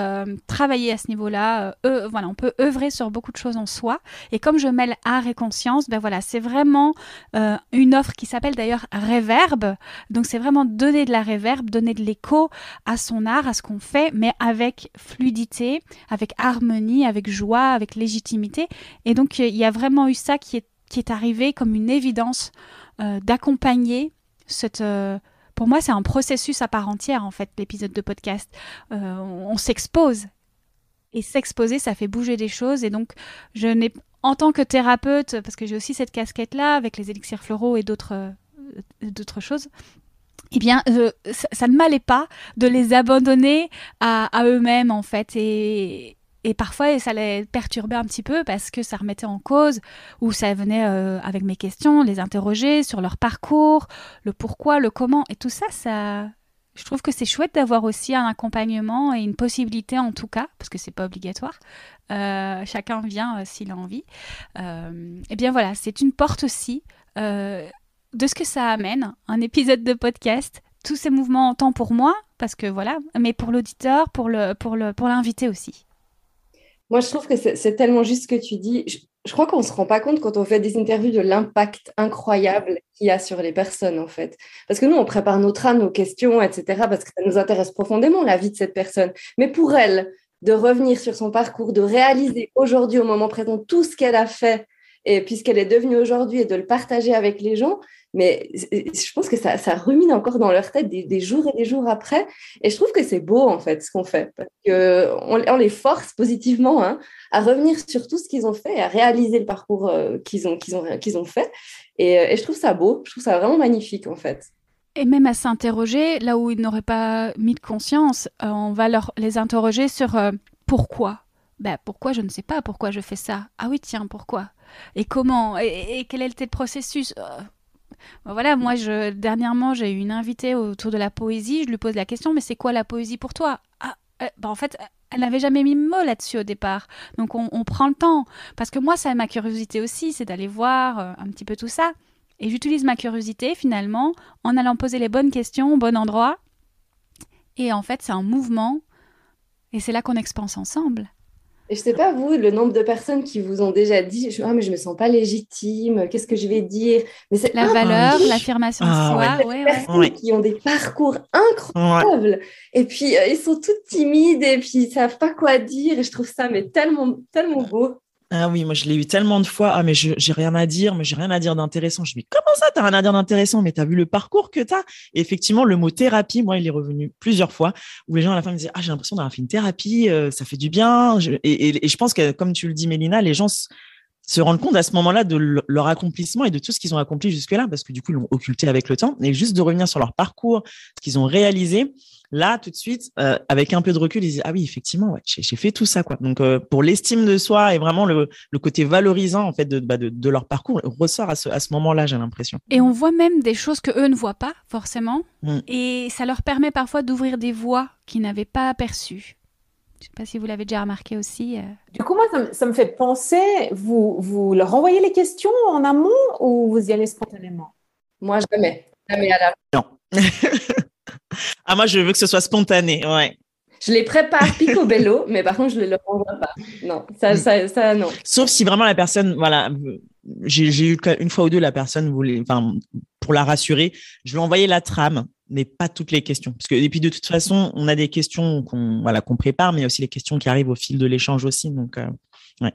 travaillées à ce niveau-là. voilà, on peut œuvrer sur beaucoup de choses en soi. Et comme je mêle art et conscience, ben voilà, c'est vraiment euh, une offre qui s'appelle d'ailleurs Reverb. Donc c'est vraiment donner de la réverb, donner de l'écho à son art, à ce qu'on fait, mais avec fluidité, avec harmonie, avec joie, avec légitimité. Et donc il y a vraiment eu ça qui est, qui est arrivé comme une évidence euh, d'accompagner cette... Euh, pour moi, c'est un processus à part entière, en fait, l'épisode de podcast. on s'expose et s'exposer, ça fait bouger des choses. Et donc, je n'ai, en tant que thérapeute, parce que j'ai aussi cette casquette-là avec les élixirs floraux et d'autres, euh, d'autres choses, eh bien, ça, ne m'allait pas de les abandonner à, eux-mêmes, en fait. Et, et parfois, ça les perturbait un petit peu parce que ça remettait en cause, ou ça venait euh, avec mes questions, les interroger sur leur parcours, le pourquoi, le comment. Et tout ça, ça, je trouve que c'est chouette d'avoir aussi un accompagnement et une possibilité en tout cas, parce que c'est pas obligatoire. Euh, chacun vient euh, s'il a envie. Euh, et bien voilà, c'est une porte aussi de ce que ça amène, un épisode de podcast, tous ces mouvements tant pour moi, parce que voilà, mais pour l'auditeur, pour le pour le pour l'invité aussi. Moi, je trouve que c'est tellement juste ce que tu dis crois qu'on ne se rend pas compte quand on fait des interviews de l'impact incroyable qu'il y a sur les personnes, en fait. Parce que nous, on prépare notre âme, nos questions, etc., parce que ça nous intéresse profondément, la vie de cette personne. Mais pour elle, de revenir sur son parcours, de réaliser aujourd'hui, au moment présent, tout ce qu'elle a fait, et puisqu'elle est devenue aujourd'hui, et de le partager avec les gens, mais je pense que ça, ça rumine encore dans leur tête des, jours et des jours après. Et je trouve que c'est beau, en fait, ce qu'on fait. Parce qu'on on les force positivement hein, à revenir sur tout ce qu'ils ont fait, à réaliser le parcours euh, qu'ils ont, qu'ils ont, qu'ils ont fait. Et, euh, et, je trouve ça beau. Je trouve ça vraiment magnifique, en fait. Et même à s'interroger, là où ils n'auraient pas mis de conscience, euh, on va leur, les interroger sur pourquoi? Ben, pourquoi je ne sais pas pourquoi je fais ça? Ah oui, tiens, pourquoi? Et comment? Et, quel était le processus? Voilà, moi, je, dernièrement, j'ai eu une invitée autour de la poésie. Je lui pose la question, mais c'est quoi la poésie pour toi? Ah, bah, En fait, elle n'avait jamais mis mot là-dessus au départ. Donc, on, prend le temps. Parce que moi, ça, ma curiosité aussi, c'est d'aller voir euh, un petit peu tout ça. Et j'utilise ma curiosité, finalement, en allant poser les bonnes questions au bon endroit. Et en fait, c'est un mouvement. Et c'est là qu'on expanse ensemble. Et je sais pas, vous, le nombre de personnes qui vous ont déjà dit ah, mais je me sens pas légitime, qu'est-ce que je vais dire? Mais c'est La valeur, l'affirmation de ah, soi. Ouais. personnes qui ont des parcours incroyables. Et puis, euh, ils sont toutes timides et puis ils savent pas quoi dire. Et je trouve ça mais tellement, tellement beau. Ah oui, moi je l'ai eu tellement de fois. Ah mais j'ai rien à dire, mais j'ai rien à dire d'intéressant. Je me dis comment ça t'as rien à dire d'intéressant? Mais t'as vu le parcours que t'as? Et effectivement, le mot thérapie, moi, il est revenu plusieurs fois où les gens à la fin me disaient ah j'ai l'impression d'avoir fait une thérapie, euh, ça fait du bien. et, je pense que comme tu le dis, Mélina, les gens se rendent compte à ce moment-là de leur accomplissement et de tout ce qu'ils ont accompli jusque-là, parce que du coup, ils l'ont occulté avec le temps, et juste de revenir sur leur parcours, ce qu'ils ont réalisé, Là, tout de suite, euh, avec un peu de recul, ils disent ah oui, effectivement, ouais, j'ai fait tout ça quoi. Donc euh, pour l'estime de soi et vraiment le, côté valorisant en fait bah, de, de, leur parcours ressort à ce, à ce moment-là, j'ai l'impression. Et on voit même des choses que eux ne voient pas forcément, mmh. et ça leur permet parfois d'ouvrir des voies qu'ils n'avaient pas aperçues. Je ne sais pas si vous l'avez déjà remarqué aussi. Euh. Du coup, moi, ça me, fait penser, vous, vous leur envoyez les questions en amont ou vous y allez spontanément? Moi, jamais. Jamais à la Non. (laughs) ah, moi, je veux que ce soit spontané, ouais. Je les prépare picobello, mais par contre, je ne les leur envoie pas. Non, ça, ça, ça, non. Sauf si vraiment la personne, voilà, j'ai eu une fois ou deux la personne voulait, enfin, pour la rassurer, je lui ai envoyé la trame, mais pas toutes les questions. Parce que, et puis de toute façon, on a des questions qu'on voilà, qu'on prépare, mais aussi les questions qui arrivent au fil de l'échange aussi. Donc, euh, ouais.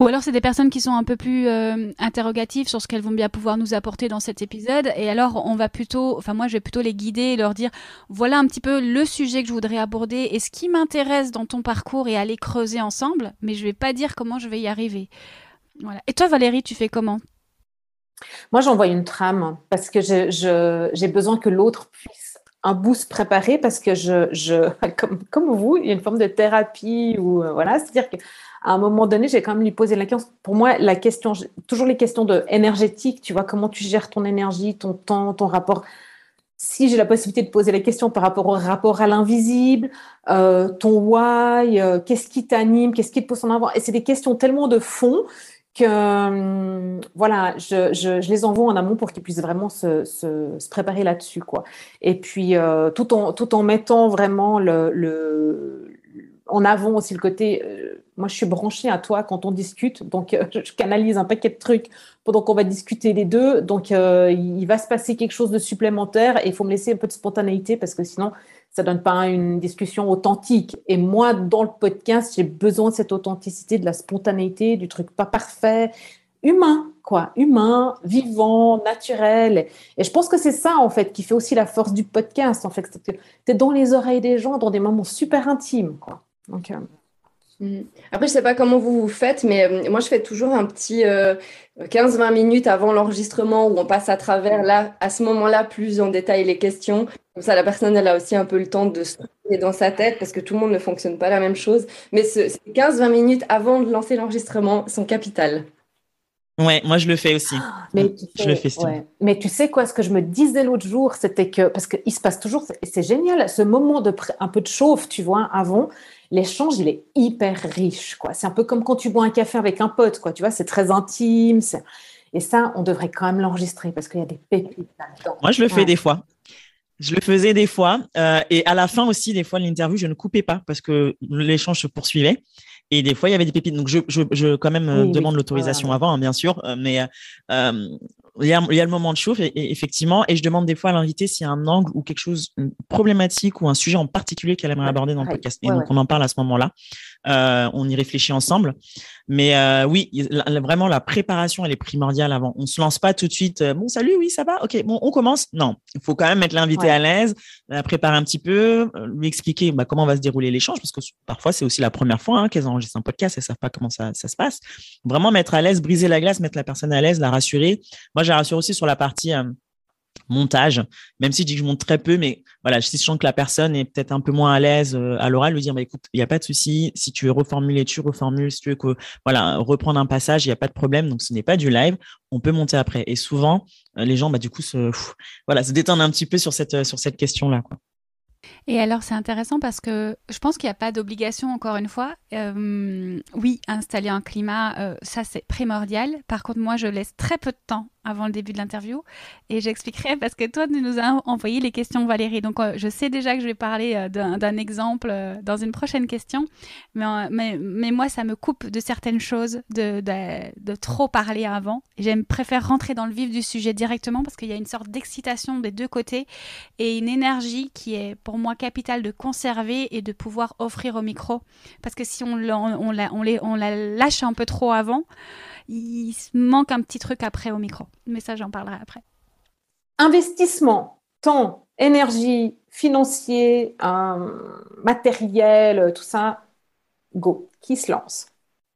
Ou alors c'est des personnes qui sont un peu plus euh, interrogatives sur ce qu'elles vont bien pouvoir nous apporter dans cet épisode. Et alors on va plutôt, enfin moi je vais plutôt les guider et leur dire voilà un petit peu le sujet que je voudrais aborder et ce qui m'intéresse dans ton parcours et aller creuser ensemble. Mais je vais pas dire comment je vais y arriver. Et toi Valérie, tu fais comment? Moi j'envoie une trame parce que j'ai besoin que l'autre puisse un boost préparé parce que je, (laughs) comme, vous, il y a une forme de thérapie ou euh, voilà, c'est-à-dire qu'à un moment donné, j'ai quand même lui posé la question. Pour moi, la question, toujours les questions de énergétique, tu vois, comment tu gères ton énergie, ton temps, ton rapport. Si j'ai la possibilité de poser la question par rapport au rapport à l'invisible, euh, ton why, euh, qu'est-ce qui t'anime, qu'est-ce qui te pose en avant, et c'est des questions tellement de fond que hum, voilà, je, les envoie en amont pour qu'ils puissent vraiment se, préparer là-dessus, quoi. Et puis euh, tout en tout en mettant vraiment le, en avant aussi le côté. Euh, moi, je suis branchée à toi quand on discute, donc euh, (laughs) je canalise un paquet de trucs pendant qu'on va discuter les deux. Donc il va se passer quelque chose de supplémentaire et il faut me laisser un peu de spontanéité parce que sinon ça donne pas une discussion authentique. Et moi, dans le podcast, j'ai besoin de cette authenticité, de la spontanéité, du truc pas parfait, humain, quoi, humain, vivant, naturel. Et je pense que c'est ça, en fait, qui fait aussi la force du podcast, en fait. Tu es dans les oreilles des gens dans des moments super intimes, quoi. Donc, euh, Mm. Après, je sais pas comment vous vous faites, mais euh, moi, je fais toujours un petit 15-20 euh, minutes avant l'enregistrement où on passe à travers, là, à ce moment-là, plus en détail les questions. Comme ça, la personne, elle a aussi un peu le temps de se dans sa tête parce que tout le monde ne fonctionne pas la même chose. Mais ces 15-20 minutes avant de lancer l'enregistrement sont capitales. Ouais, moi je le fais aussi. Mais tu sais, je le fais Mais tu sais quoi, ce que je me disais l'autre jour, c'était que parce qu'il se passe toujours, c'est génial, ce moment de un peu de chauffe, tu vois, avant, l'échange, il est hyper riche. quoi. C'est un peu comme quand tu bois un café avec un pote, quoi. Tu vois, c'est très intime. Et ça, on devrait quand même l'enregistrer parce qu'il y a des pépites là-dedans. Moi, je le fais des fois. Je le faisais des fois. Euh, et à la fin aussi, des fois, l'interview, je ne coupais pas parce que l'échange se poursuivait. Et des fois, il y avait des pépites. Donc, je, je, je quand même euh, demande l'autorisation avant, hein, bien sûr. Euh, mais euh, il y, a, il y, a, le moment de chauffe, et, effectivement. Et je demande des fois à l'invité s'il y a un angle ou quelque chose, une problématique ou un sujet en particulier qu'elle aimerait aborder dans le podcast. Et donc, on en parle à ce moment-là. Euh, on y réfléchit ensemble. Mais euh, oui, vraiment, la préparation, elle est primordiale avant. On se lance pas tout de suite. bon, salut, oui, ça va? OK, bon, on commence. Non, il faut quand même mettre l'invité à l'aise, la préparer un petit peu, lui expliquer bah, comment va se dérouler l'échange, parce que parfois, c'est aussi la première fois hein, qu'elles enregistrent un podcast, elles savent pas comment ça, ça se passe. Vraiment mettre à l'aise, briser la glace, mettre la personne à l'aise, la rassurer. Moi, j'ai rassuré aussi sur la partie euh, montage, même si je dis que je monte très peu, mais voilà, si je sens que la personne est peut-être un peu moins à l'aise euh, à l'oral, lui dire, bah, écoute, il n'y a pas de souci, si tu veux reformuler, tu reformules, si tu veux que, voilà, reprendre un passage, il n'y a pas de problème, donc ce n'est pas du live, on peut monter après. Et souvent, euh, les gens, bah, du coup, se, voilà, se détendent un petit peu sur cette, sur cette question-là. Et alors, c'est intéressant parce que je pense qu'il n'y a pas d'obligation, encore une fois. Euh, oui, installer un climat, euh, ça c'est primordial. Par contre, moi, je laisse très peu de temps avant le début de l'interview. Et j'expliquerai parce que toi, tu nous as envoyé les questions, Valérie. Donc, euh, je sais déjà que je vais parler euh, d'un exemple euh, dans une prochaine question. Mais, mais, mais, moi, ça me coupe de certaines choses de, de, trop parler avant. J'aime préfère rentrer dans le vif du sujet directement parce qu'il y a une sorte d'excitation des deux côtés et une énergie qui est pour moi capitale de conserver et de pouvoir offrir au micro. Parce que si on, on, on, les, on la lâche un peu trop avant, il manque un petit truc après au micro. Mais ça, j'en parlerai après. Investissement, temps, énergie, financier, euh, matériel, tout ça, go. Qui se lance?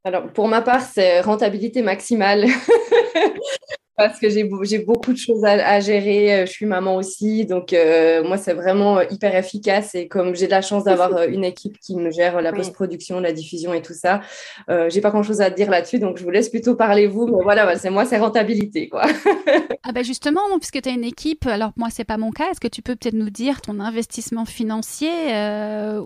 Alors, pour ma part, c'est rentabilité maximale. (laughs) parce que j'ai beaucoup de choses à, gérer. Euh, je suis maman aussi, donc euh, moi c'est vraiment euh, hyper efficace. Et comme j'ai de la chance d'avoir (laughs) une équipe qui me gère la post-production, la diffusion et tout ça, euh, j'ai pas grand-chose à dire là-dessus, donc je vous laisse plutôt parler vous. Mais voilà, c'est moi c'est rentabilité quoi. (laughs) ah ben justement, puisque tu as une équipe, alors moi c'est pas mon cas. Est-ce que tu peux peut-être nous dire ton investissement financier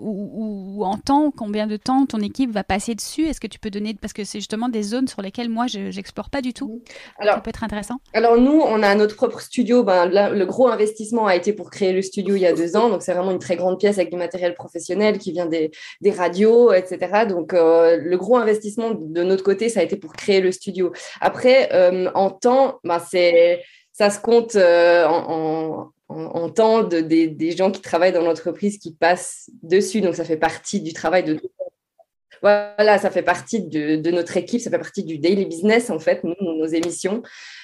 ou, en temps, combien de temps ton équipe va passer dessus? Est-ce que tu peux donner parce que c'est justement des zones sur lesquelles moi je j'explore pas du tout. Alors, ça peut être intéressant. Alors nous, on a notre propre studio. Ben, le gros investissement a été pour créer le studio il y a deux ans. Donc c'est vraiment une très grande pièce avec du matériel professionnel qui vient des, radios, etc. Donc euh, le gros investissement de notre côté, ça a été pour créer le studio. Après, euh, en temps, ben, c'est ça se compte euh, en, temps de, des, gens qui travaillent dans l'entreprise qui passent dessus. Donc ça fait partie du travail de voilà, ça fait partie de, notre équipe, ça fait partie du daily business, en fait, nous, nos émissions.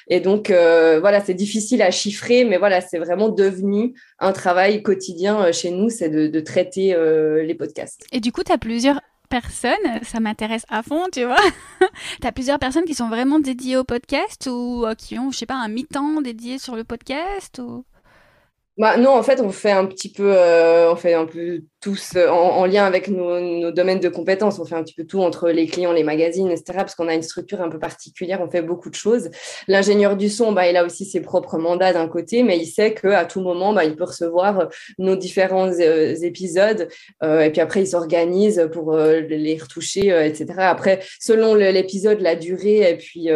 Et donc, euh, voilà, c'est difficile à chiffrer, mais voilà, c'est vraiment devenu un travail quotidien euh, chez nous, c'est de, traiter euh, les podcasts. Et du coup, tu as plusieurs personnes, ça m'intéresse à fond, tu vois. (laughs) tu as plusieurs personnes qui sont vraiment dédiées au podcast ou qui ont, je sais pas, un mi-temps dédié sur le podcast. Bah, non, en fait, on fait un petit peu, euh, on fait un peu tous euh, en, lien avec nos, domaines de compétences. On fait un petit peu tout entre les clients, les magazines, etc. Parce qu'on a une structure un peu particulière, on fait beaucoup de choses. L'ingénieur du son, bah, il a aussi ses propres mandats d'un côté, mais il sait qu'à tout moment, bah, il peut recevoir euh, nos différents épisodes. et puis après, il s'organise pour les retoucher, etc. Après, selon l'épisode, la durée et puis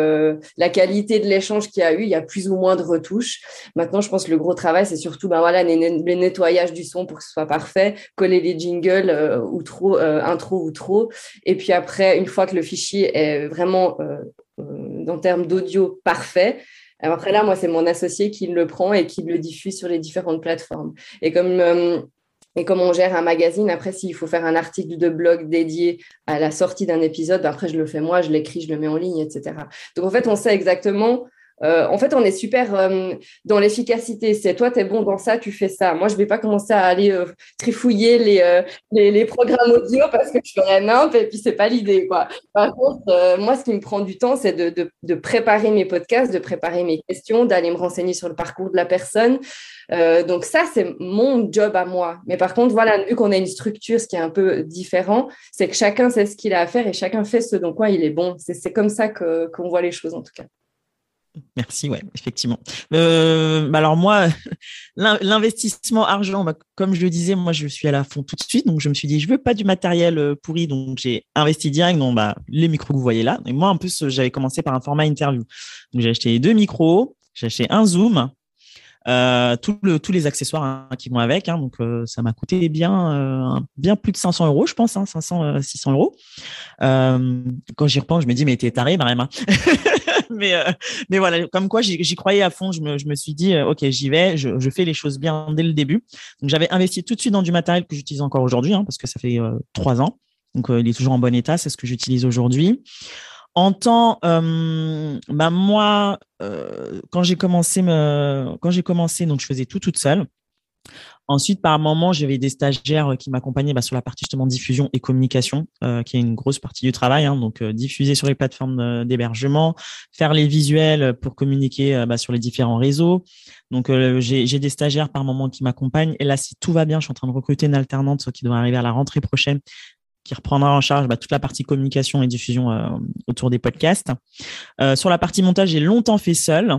la qualité de l'échange qu'il y a eu, il y a plus ou moins de retouches. Maintenant, je pense que le gros travail, c'est surtout ben voilà, les, nettoyages du son pour que ce soit parfait, coller les jingles euh, ou trop, euh, intro ou trop. Et puis après, une fois que le fichier est vraiment, euh, en termes d'audio, parfait, après là, moi, c'est mon associé qui le prend et qui le diffuse sur les différentes plateformes. Et comme et comme on gère un magazine, après, s'il faut faire un article de blog dédié à la sortie d'un épisode, après, je le fais moi, je l'écris, je le mets en ligne, etc. Donc, en fait, on sait exactement euh, en fait, on est super euh, dans l'efficacité. C'est toi, tu es bon dans ça, tu fais ça. Moi, je vais pas commencer à aller euh, trifouiller les, les, programmes audio parce que je ferais nimp et puis c'est pas l'idée. Par contre, moi, ce qui me prend du temps, c'est de, de, préparer mes podcasts, de préparer mes questions, d'aller me renseigner sur le parcours de la personne. donc ça, c'est mon job à moi. Mais par contre, voilà, vu qu'on a une structure, ce qui est un peu différent, c'est que chacun sait ce qu'il a à faire et chacun fait ce dont quoi il est bon. C'est comme ça qu'on voit les choses en tout cas. Merci, ouais, effectivement. Euh, bah alors moi, (laughs) l'investissement argent, bah, comme je le disais, moi je suis à la fond tout de suite, donc je me suis dit je veux pas du matériel euh, pourri, donc j'ai investi direct dans bah, les micros que vous voyez là. Et moi en plus j'avais commencé par un format interview, donc j'ai acheté deux micros, j'ai acheté un zoom, euh, tout le, tous les accessoires hein, qui vont avec. Hein, donc, euh, ça m'a coûté bien, euh, bien plus de 500 euros, je pense, hein, 500, 600 euros. quand j'y repense, je me dis, mais t'es taré, Mariama. (laughs) (laughs) mais, mais voilà, comme quoi j'y croyais à fond. Je me, je me suis dit, OK, j'y vais, je, je, fais les choses bien dès le début. Donc, j'avais investi tout de suite dans du matériel que j'utilise encore aujourd'hui, parce que ça fait trois ans. Donc, il est toujours en bon état. C'est ce que j'utilise aujourd'hui. En temps, euh, bah moi, euh, quand j'ai commencé, me, quand j'ai commencé, donc je faisais tout toute seule. Ensuite, par moment, j'avais des stagiaires qui m'accompagnaient bah, sur la partie justement diffusion et communication, euh, qui est une grosse partie du travail. Hein, donc, diffuser sur les plateformes d'hébergement, faire les visuels pour communiquer bah, sur les différents réseaux. Donc, j'ai des stagiaires par moment qui m'accompagnent. Et là, si tout va bien, je suis en train de recruter une alternante qui devrait arriver à la rentrée prochaine, qui reprendra en charge bah, toute la partie communication et diffusion euh, autour des podcasts. Euh, sur la partie montage, j'ai longtemps fait seul.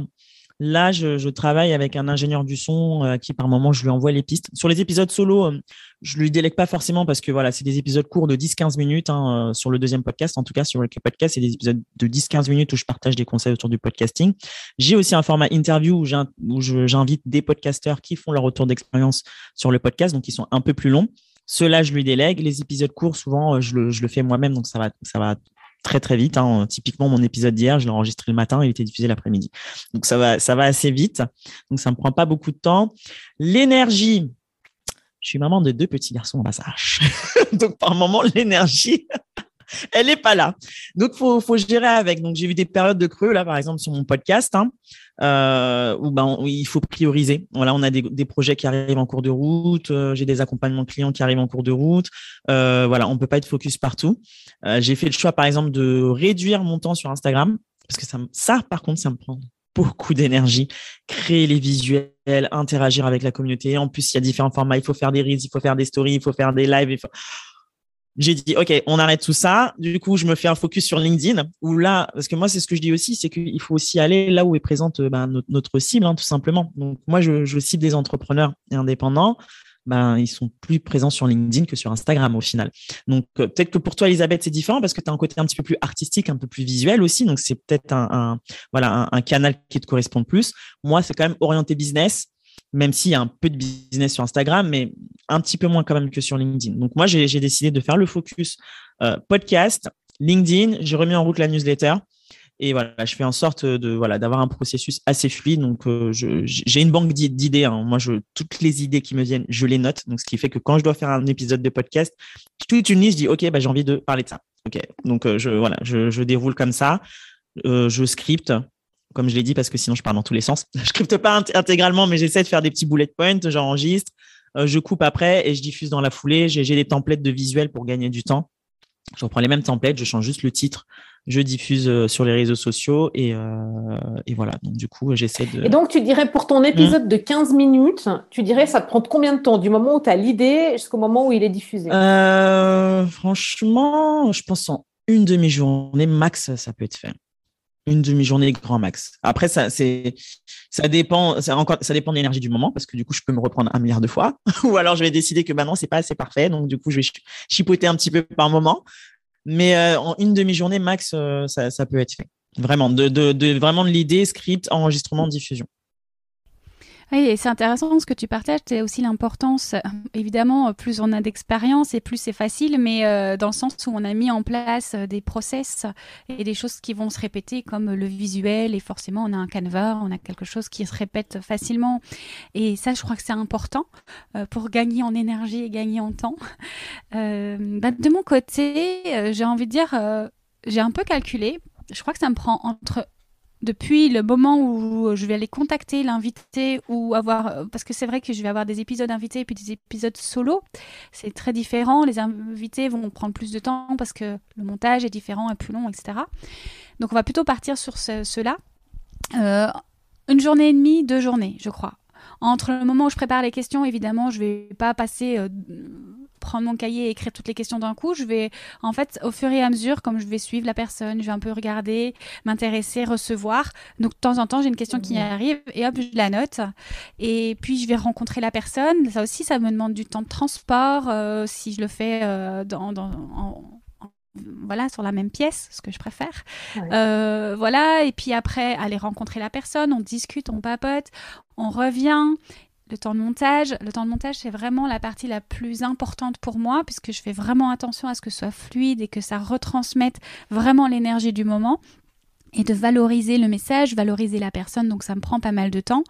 Là, je, travaille avec un ingénieur du son euh, qui, par moment, je lui envoie les pistes. Sur les épisodes solo, je lui délègue pas forcément parce que voilà, c'est des épisodes courts de 10-15 minutes hein, sur le deuxième podcast. En tout cas, sur le podcast, c'est des épisodes de 10-15 minutes où je partage des conseils autour du podcasting. J'ai aussi un format interview où j'invite des podcasteurs qui font leur retour d'expérience sur le podcast, donc ils sont un peu plus longs. Cela, je lui délègue. Les épisodes courts, souvent, euh, je le, fais moi-même, donc ça va, ça va très très vite. Hein. Typiquement, mon épisode d'hier, je l'ai enregistré le matin, il était diffusé l'après-midi. Donc ça va, ça va assez vite. Donc ça me prend pas beaucoup de temps. L'énergie. Je suis maman de deux petits garçons en bas (laughs) donc par moment, l'énergie, (laughs) elle est pas là. Donc faut faut gérer avec. Donc j'ai vu des périodes de creux là, par exemple sur mon podcast, hein, euh, où ben il faut prioriser. Voilà, on a des, des projets qui arrivent en cours de route. Euh, j'ai des accompagnements clients qui arrivent en cours de route. Euh, voilà, on peut pas être focus partout. Euh, j'ai fait le choix par exemple de réduire mon temps sur Instagram parce que ça, par contre, ça me prend beaucoup d'énergie, créer les visuels, interagir avec la communauté. En plus, il y a différents formats. Il faut faire des reels, il faut faire des stories, il faut faire des lives. J'ai dit, OK, on arrête tout ça. Du coup, je me fais un focus sur LinkedIn, là, parce que moi, c'est ce que je dis aussi, c'est qu'il faut aussi aller là où est présente euh, ben, notre, cible, hein, tout simplement. Donc, moi, je, cible des entrepreneurs et indépendants. Ben, ils sont plus présents sur LinkedIn que sur Instagram au final. Donc, euh, peut-être que pour toi, Elisabeth, c'est différent parce que tu as un côté un petit peu plus artistique, un peu plus visuel aussi. Donc, c'est peut-être un, voilà, un, canal qui te correspond plus. Moi, c'est quand même orienté business même s'il y a un peu de business sur Instagram, mais un petit peu moins quand même que sur LinkedIn. Donc moi, j'ai décidé de faire le focus euh, podcast, LinkedIn, j'ai remis en route la newsletter. Et voilà, je fais en sorte de voilà d'avoir un processus assez fluide. Donc, euh, j'ai une banque d'idées. Hein. Moi, je, toutes les idées qui me viennent, je les note. Donc, ce qui fait que quand je dois faire un épisode de podcast, toute une liste, je dis OK, bah, j'ai envie de parler de ça. OK. Donc, euh, je voilà, je, je, déroule comme ça. je scripte comme je l'ai dit, parce que sinon je parle dans tous les sens. (laughs) Je scripte pas intégralement, mais j'essaie de faire des petits bullet points, j'enregistre, euh, je coupe après et je diffuse dans la foulée. J'ai des templates de visuels pour gagner du temps. Je reprends les mêmes templates, je change juste le titre, je diffuse euh, sur les réseaux sociaux et, et voilà. Donc du coup, j'essaie de. Et donc tu dirais pour ton épisode de 15 minutes, tu dirais ça te prend combien de temps du moment où tu as l'idée jusqu'au moment où il est diffusé? Franchement, je pense en une demi-journée max, ça peut être fait une demi-journée grand max. Après, ça, c'est, ça dépend, ça, encore, ça dépend de l'énergie du moment parce que du coup, je peux me reprendre un milliard de fois (laughs) ou alors je vais décider que bah non, c'est pas assez parfait. Donc, du coup, je vais chipoter un petit peu par moment. Mais euh, en une demi-journée max, euh, ça, peut être fait. Vraiment, de, de vraiment de l'idée, script, enregistrement, diffusion. Oui, et c'est intéressant ce que tu partages, c'est aussi l'importance, évidemment, plus on a d'expérience et plus c'est facile, mais euh, dans le sens où on a mis en place euh, des process et des choses qui vont se répéter comme le visuel et forcément on a un canevas, on a quelque chose qui se répète facilement. Et ça, je crois que c'est important euh, pour gagner en énergie et gagner en temps. (laughs) Bah, de mon côté, j'ai envie de dire, j'ai un peu calculé. Je crois que ça me prend entre depuis le moment où je vais aller contacter l'invité ou avoir parce que c'est vrai que je vais avoir des épisodes invités et puis des épisodes solo. C'est très différent. Les invités vont prendre plus de temps parce que le montage est différent et plus long etc donc on va plutôt partir sur cela. Euh, une journée et demie deux journées je crois. Entre le moment où je prépare les questions évidemment je vais pas passer euh, prendre mon cahier et écrire toutes les questions d'un coup. Je vais, en fait, au fur et à mesure, comme je vais suivre la personne, je vais un peu regarder, m'intéresser, recevoir. Donc, de temps en temps, j'ai une question qui arrive et hop, je la note. Et puis, je vais rencontrer la personne. Ça aussi, ça me demande du temps de transport. Euh, si je le fais euh, dans, voilà, sur la même pièce, ce que je préfère. Euh, voilà, et puis après, aller rencontrer la personne, on discute, on papote, on revient. Le temps de montage, le temps de montage, c'est vraiment la partie la plus importante pour moi puisque je fais vraiment attention à ce que ce soit fluide et que ça retransmette vraiment l'énergie du moment et de valoriser le message, valoriser la personne. Donc ça me prend pas mal de temps.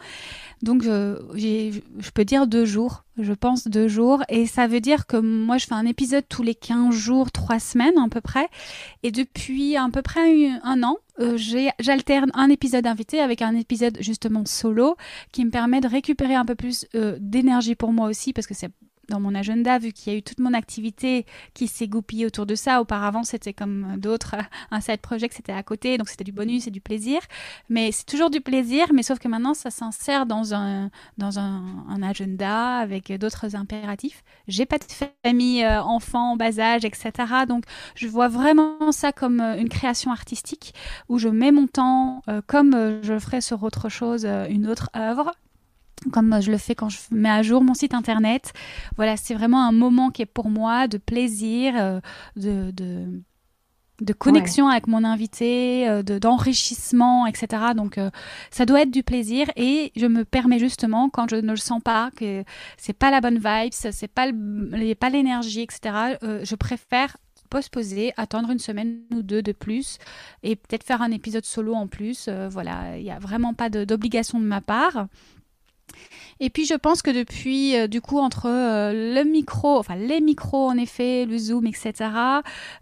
Donc je, je peux dire deux jours, je pense deux jours. Et ça veut dire que moi je fais un épisode tous les 15 jours, trois semaines à peu près. Et depuis à peu près un an, euh, j'alterne un épisode invité avec un épisode justement solo qui me permet de récupérer un peu plus euh, d'énergie pour moi aussi parce que c'est dans mon agenda, vu qu'il y a eu toute mon activité qui s'est goupillée autour de ça. Auparavant, c'était comme d'autres, (laughs) un side project, c'était à côté, donc c'était du bonus et du plaisir. Mais c'est toujours du plaisir, mais sauf que maintenant, ça s'insère dans un, dans un, agenda avec d'autres impératifs. J'ai pas de famille, euh, enfants, bas âge, etc. Donc, je vois vraiment ça comme euh, une création artistique où je mets mon temps euh, comme je ferais sur autre chose, une autre œuvre comme je le fais quand je mets à jour mon site internet. Voilà, c'est vraiment un moment qui est pour moi de plaisir, euh, de, de, connexion avec mon invité, euh, d'enrichissement, etc. Donc, euh, ça doit être du plaisir et je me permets justement, quand je ne le sens pas, que c'est pas la bonne vibe, c'est pas, pas l'énergie, etc., je préfère postposer, attendre une semaine ou deux de plus et peut-être faire un épisode solo en plus. voilà, il n'y a vraiment pas d'obligation de ma part. Et puis je pense que depuis, euh, du coup, entre euh, le micro, enfin les micros en effet, le Zoom, etc.,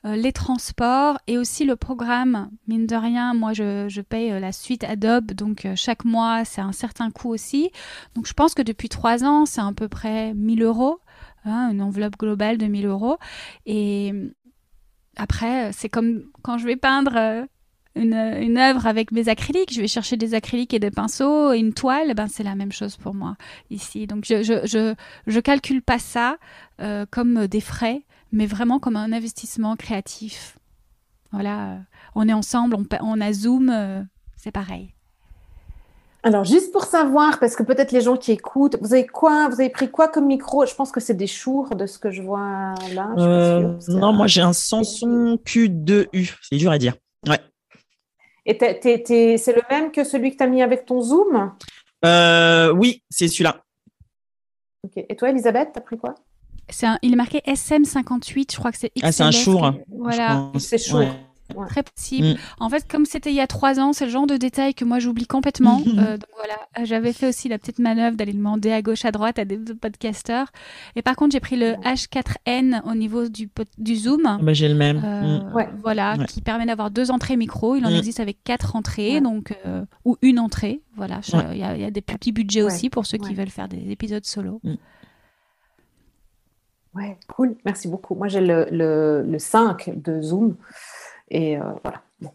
euh, les transports et aussi le programme, mine de rien, moi je, paye la suite Adobe, donc chaque mois c'est un certain coût aussi. Donc je pense que depuis trois ans, c'est à peu près 1000 euros, hein, une enveloppe globale de 1000 euros. Et après, c'est comme quand je vais peindre une, une, œuvre avec mes acryliques, je vais chercher des acryliques et des pinceaux, une toile, ben c'est la même chose pour moi ici. Donc je je, je, je calcule pas ça euh, comme des frais, mais vraiment comme un investissement créatif. Voilà, on est ensemble, on, on a Zoom, euh, c'est pareil. Alors, juste pour savoir, parce que peut-être les gens qui écoutent, vous avez quoi Vous avez pris quoi comme micro? Je pense que c'est des chours de ce que je vois là. Euh, non, moi j'ai un Samsung Q2U. C'est dur à dire. Ouais. Et c'est le même que celui que tu as mis avec ton Zoom? Euh, Oui, c'est celui-là. Ok. Et toi, Elisabeth, tu as pris quoi? Un, Il est marqué SM58, je crois que c'est Ah, c'est un chour. Voilà. C'est chour. Très possible. Mm. En fait, comme c'était il y a trois ans, c'est le genre de détail que moi j'oublie complètement. Euh, donc voilà, j'avais fait aussi la petite manœuvre d'aller demander à gauche, à droite à des podcasteurs. Et par contre, j'ai pris le H4N au niveau du, du Zoom. Ah bah, j'ai le même. Euh, mm. Voilà, qui permet d'avoir deux entrées micro. Il en mm. existe avec quatre entrées, donc euh, ou une entrée. Voilà, il y, a des petits budgets aussi pour ceux qui veulent faire des épisodes solo. Ouais, cool. Merci beaucoup. Moi, j'ai le, le, le 5 de Zoom. Et euh, voilà. Bon.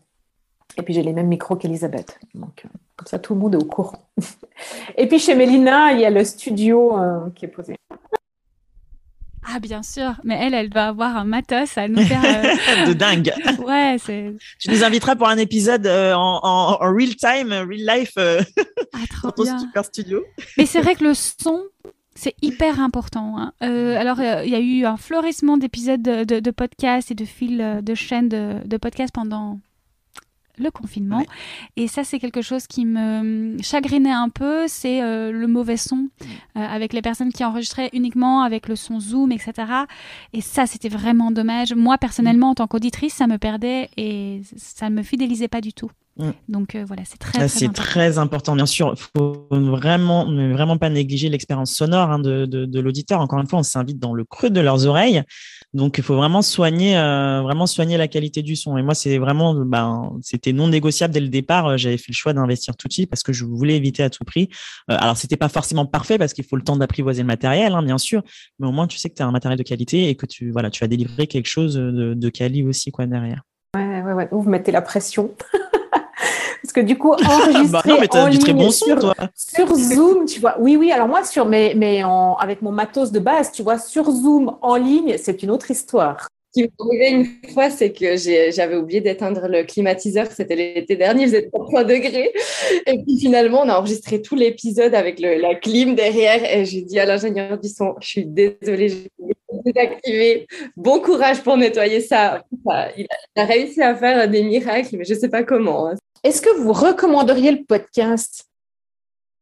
Et puis, j'ai les mêmes micros qu'Elisabeth. Donc, euh, comme ça, tout le monde est au courant. (laughs) Et puis, chez Mélina, il y a le studio euh, qui est posé. Ah, bien sûr. Mais elle, elle doit avoir un matos à nous faire. euh, (laughs) de dingue. Ouais, c'est. Tu nous inviteras pour un épisode euh, en, en, en real time, real life, euh, (laughs) Ah, trop dans ton bien. super studio. Mais c'est vrai que le son, c'est hyper important. hein. Euh, alors, euh, il y a eu un florissement d'épisodes de, de, de podcasts et de fils euh, de chaînes de, de podcasts pendant le confinement. Ouais. Et ça, c'est quelque chose qui me chagrinait un peu, c'est euh, le mauvais son euh, avec les personnes qui enregistraient uniquement avec le son Zoom, etc. Et ça, c'était vraiment dommage. Moi, personnellement, en tant qu'auditrice, ça me perdait et ça ne me fidélisait pas du tout. Mm. Donc euh, voilà, c'est très, très C'est important. très important, bien sûr. Il faut vraiment, ne vraiment pas négliger l'expérience sonore hein, de, de, de l'auditeur. Encore une fois, on s'invite dans le creux de leurs oreilles. Donc, il faut vraiment soigner, euh, vraiment soigner la qualité du son. Et moi, c'est vraiment, ben, c'était non négociable dès le départ. Euh, J'avais fait le choix d'investir tout de suite parce que je voulais éviter à tout prix. Euh, alors, c'était pas forcément parfait parce qu'il faut le temps d'apprivoiser le matériel, hein, bien sûr. Mais au moins, tu sais que tu as un matériel de qualité et que tu, voilà, tu vas délivrer quelque chose de, de quali aussi, quoi, derrière. Ouais, ouais, ouais. Vous mettez la pression. (laughs) Que du coup, enregistrer (laughs) bah non, mais t'as en du très ligne bon son, sur, toi. sur Zoom, tu vois. Oui, oui. Alors moi, sur mes, mais en, avec mon matos de base, tu vois, sur Zoom en ligne, c'est une autre histoire. Ce qui m'est arrivé une fois, c'est que j'avais oublié d'éteindre le climatiseur. C'était l'été dernier, il faisait 33 degrés. Et puis finalement, on a enregistré tout l'épisode avec le- la clim derrière. Et j'ai dit à l'ingénieur du son, je suis désolée, j'ai désactivé. Bon courage pour nettoyer ça. Il a, il a réussi à faire des miracles, mais je ne sais pas comment. Est-ce que vous recommanderiez le podcast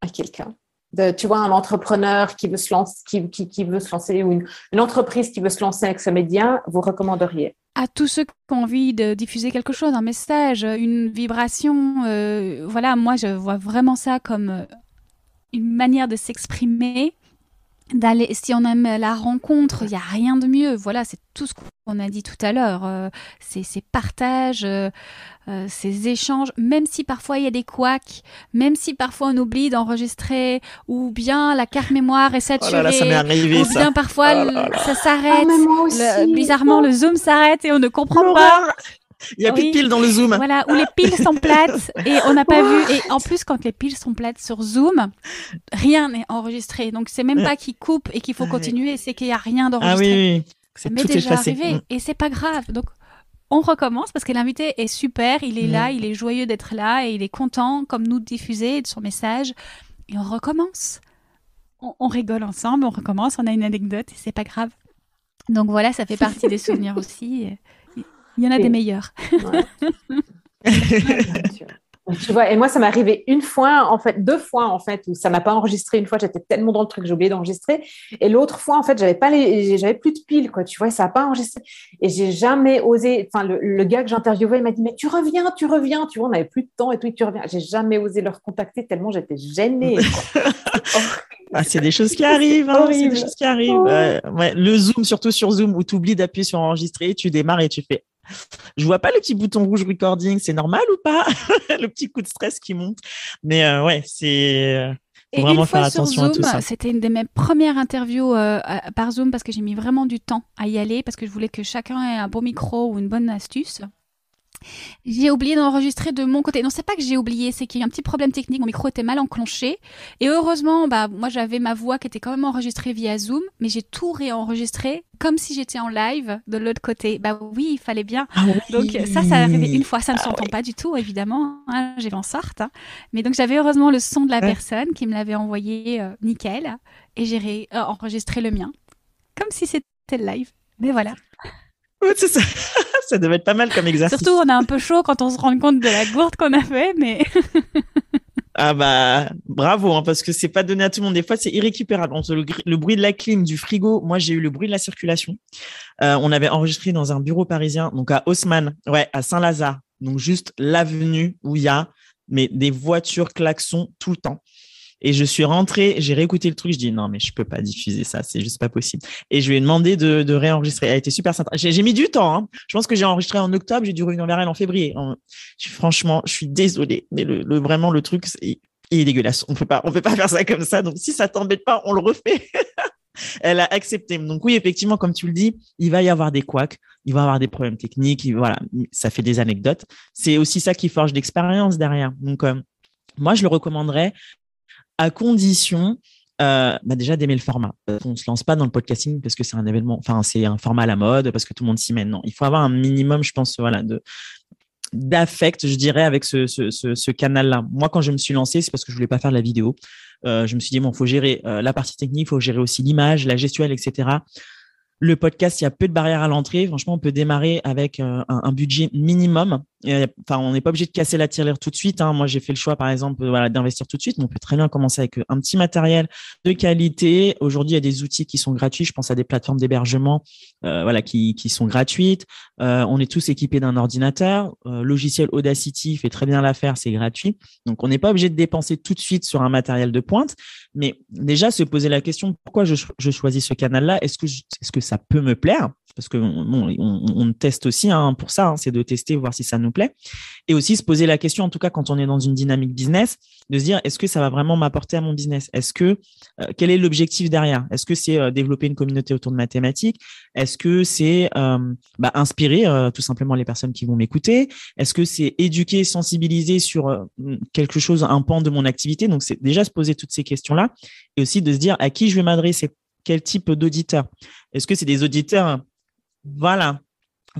à quelqu'un? De, Tu vois, un entrepreneur qui veut se lancer, qui, veut se lancer ou une, une entreprise qui veut se lancer avec ce média, vous recommanderiez? À tous ceux qui ont envie de diffuser quelque chose, un message, une vibration. euh, voilà, moi, je vois vraiment ça comme euh, une manière de s'exprimer. D'aller, si on aime la rencontre, il n'y a rien de mieux. Voilà, c'est tout ce qu'on a dit tout à l'heure. Euh, c'est ces partages, euh, euh, ces échanges, même si parfois il y a des couacs, même si parfois on oublie d'enregistrer, ou bien la carte mémoire est Oh saturée, là là, ça m'est arrivé, ou ça. bien parfois Oh là le- là. ça s'arrête. Ah, Le- bizarrement, le zoom s'arrête et on ne comprend pas. Il n'y a plus Oui. de piles dans le Zoom. Voilà, où les piles sont plates et on n'a pas vu. Et en plus, quand les piles sont plates sur Zoom, rien n'est enregistré. Donc, c'est même pas qu'il coupe et qu'il faut Ouais. continuer, c'est qu'il n'y a rien Ah d'enregistré. oui, oui. Ça C'est déjà effacé. arrivé Mm. et c'est pas grave. Donc, on recommence parce que l'invité est super, il est Mm. là, il est joyeux d'être là et il est content, comme nous, de diffuser de son message. Et on recommence. On, on rigole ensemble, on recommence, on a une anecdote et c'est pas grave. Donc voilà, ça fait partie des souvenirs (laughs) aussi. Il y en a Et- des meilleurs. (laughs) Tu vois, et moi, ça m'est arrivé une fois, en fait, deux fois, en fait, où ça m'a pas enregistré. Une fois, j'étais tellement dans le truc, j'ai oublié d'enregistrer. Et l'autre fois, en fait, j'avais pas les, j'avais plus de piles, quoi. Tu vois, ça a pas enregistré. Et j'ai jamais osé. Enfin, le, le gars que j'interviewais, il m'a dit, mais tu reviens, tu reviens. Tu vois, on avait plus de temps et tout, et tu reviens. J'ai jamais osé leur contacter tellement j'étais gênée. (laughs) Ah, c'est des choses qui arrivent, hein, c'est des choses qui arrivent. Ouais. Ouais, ouais. Le zoom, surtout sur Zoom, où tu oublies d'appuyer sur enregistrer, tu démarres et tu fais. Je vois pas le petit bouton rouge recording, c'est normal ou pas? (laughs) Le petit coup de stress qui monte. Mais euh, ouais, c'est. Faut Et vraiment une faire fois sur attention à tout Zoom, ça. c'était une de mes premières interviews euh, par Zoom parce que j'ai mis vraiment du temps à y aller parce que je voulais que chacun ait un bon micro ou une bonne astuce. J'ai oublié d'enregistrer de mon côté. Non, c'est pas que j'ai oublié, c'est qu'il y a eu un petit problème technique. Mon micro était mal enclenché. Et heureusement, bah, moi, j'avais ma voix qui était quand même enregistrée via Zoom, mais j'ai tout réenregistré comme si j'étais en live de l'autre côté. Bah oui, il fallait bien. Ah oui. Donc ça, ça arrivé une fois. Ça ne s'entend pas du tout, évidemment. Hein, j'ai en sorte. hein. Mais donc j'avais heureusement le son de la Ouais. personne qui me l'avait envoyé euh, nickel. Et j'ai ré- euh, enregistré le mien. Comme si c'était le live. Mais voilà. C'est ça. (laughs) ça devait être pas mal comme exercice. Surtout, on a un peu chaud quand on se rend compte de la gourde qu'on a fait. Mais (laughs) Ah bah bravo hein, parce que c'est pas donné à tout le monde. Des fois c'est irrécupérable. Entre le bruit de la clim, du frigo, moi j'ai eu le bruit de la circulation. Euh, on avait enregistré dans un bureau parisien, donc à Haussmann, ouais, à Saint-Lazare, donc juste l'avenue où il y a mais des voitures klaxons tout le temps. Et je suis rentrée, j'ai réécouté le truc, je dis non mais je peux pas diffuser ça, c'est juste pas possible. Et je lui ai demandé de, réenregistrer. Elle été super sympa. J'ai mis du temps. Hein. Je pense que j'ai enregistré en octobre, j'ai dû revenir vers elle en février. Franchement, je suis désolée, mais vraiment le truc, il est dégueulasse. On peut pas, on peut pas faire ça comme ça. Donc si ça t'embête pas, on le refait. (laughs) elle a accepté. Donc oui, effectivement, comme tu le dis, il va y avoir des couacs, il va y avoir des problèmes techniques, voilà, ça fait des anecdotes. C'est aussi ça qui forge l'expérience derrière. Donc euh, moi, je le recommanderais à condition euh, bah déjà d'aimer le format. On se lance pas dans le podcasting parce que c'est un événement, enfin c'est un format à la mode, parce que tout le monde s'y met. Non, il faut avoir un minimum, je pense, voilà, d'affect, je dirais, avec ce, canal-là. Moi, quand je me suis lancé, c'est parce que je voulais pas faire de la vidéo. Euh, je me suis dit, bon, faut gérer euh, la partie technique, faut gérer aussi l'image, la gestuelle, etc. Le podcast, il y a peu de barrières à l'entrée. Franchement, on peut démarrer avec un, budget minimum. Enfin, on n'est pas obligé de casser la tirelire tout de suite. Hein. Moi, j'ai fait le choix, par exemple, voilà, d'investir tout de suite. Mais on peut très bien commencer avec un petit matériel de qualité. Aujourd'hui, il y a des outils qui sont gratuits. Je pense à des plateformes d'hébergement, voilà, qui, sont gratuites. on est tous équipés d'un ordinateur. logiciel Audacity fait très bien l'affaire, c'est gratuit. Donc, on n'est pas obligé de dépenser tout de suite sur un matériel de pointe. Mais déjà, se poser la question pourquoi je, choisis ce canal-là? Est-ce que, est-ce que ça peut me plaire? Parce que on, teste aussi hein, pour ça, hein, c'est de tester, voir si ça nous plaît, et aussi se poser la question, en tout cas quand on est dans une dynamique business, de se dire est-ce que ça va vraiment m'apporter à mon business? Est-ce que euh, quel est l'objectif derrière? Est-ce que c'est euh, développer une communauté autour de mathématiques? Est-ce que c'est euh, bah, inspirer tout simplement les personnes qui vont m'écouter? Est-ce que c'est éduquer, sensibiliser sur quelque chose, un pan de mon activité? Donc c'est déjà se poser toutes ces questions là, et aussi de se dire à qui je vais m'adresser? Quel type d'auditeur? Est-ce que c'est des auditeurs, voilà,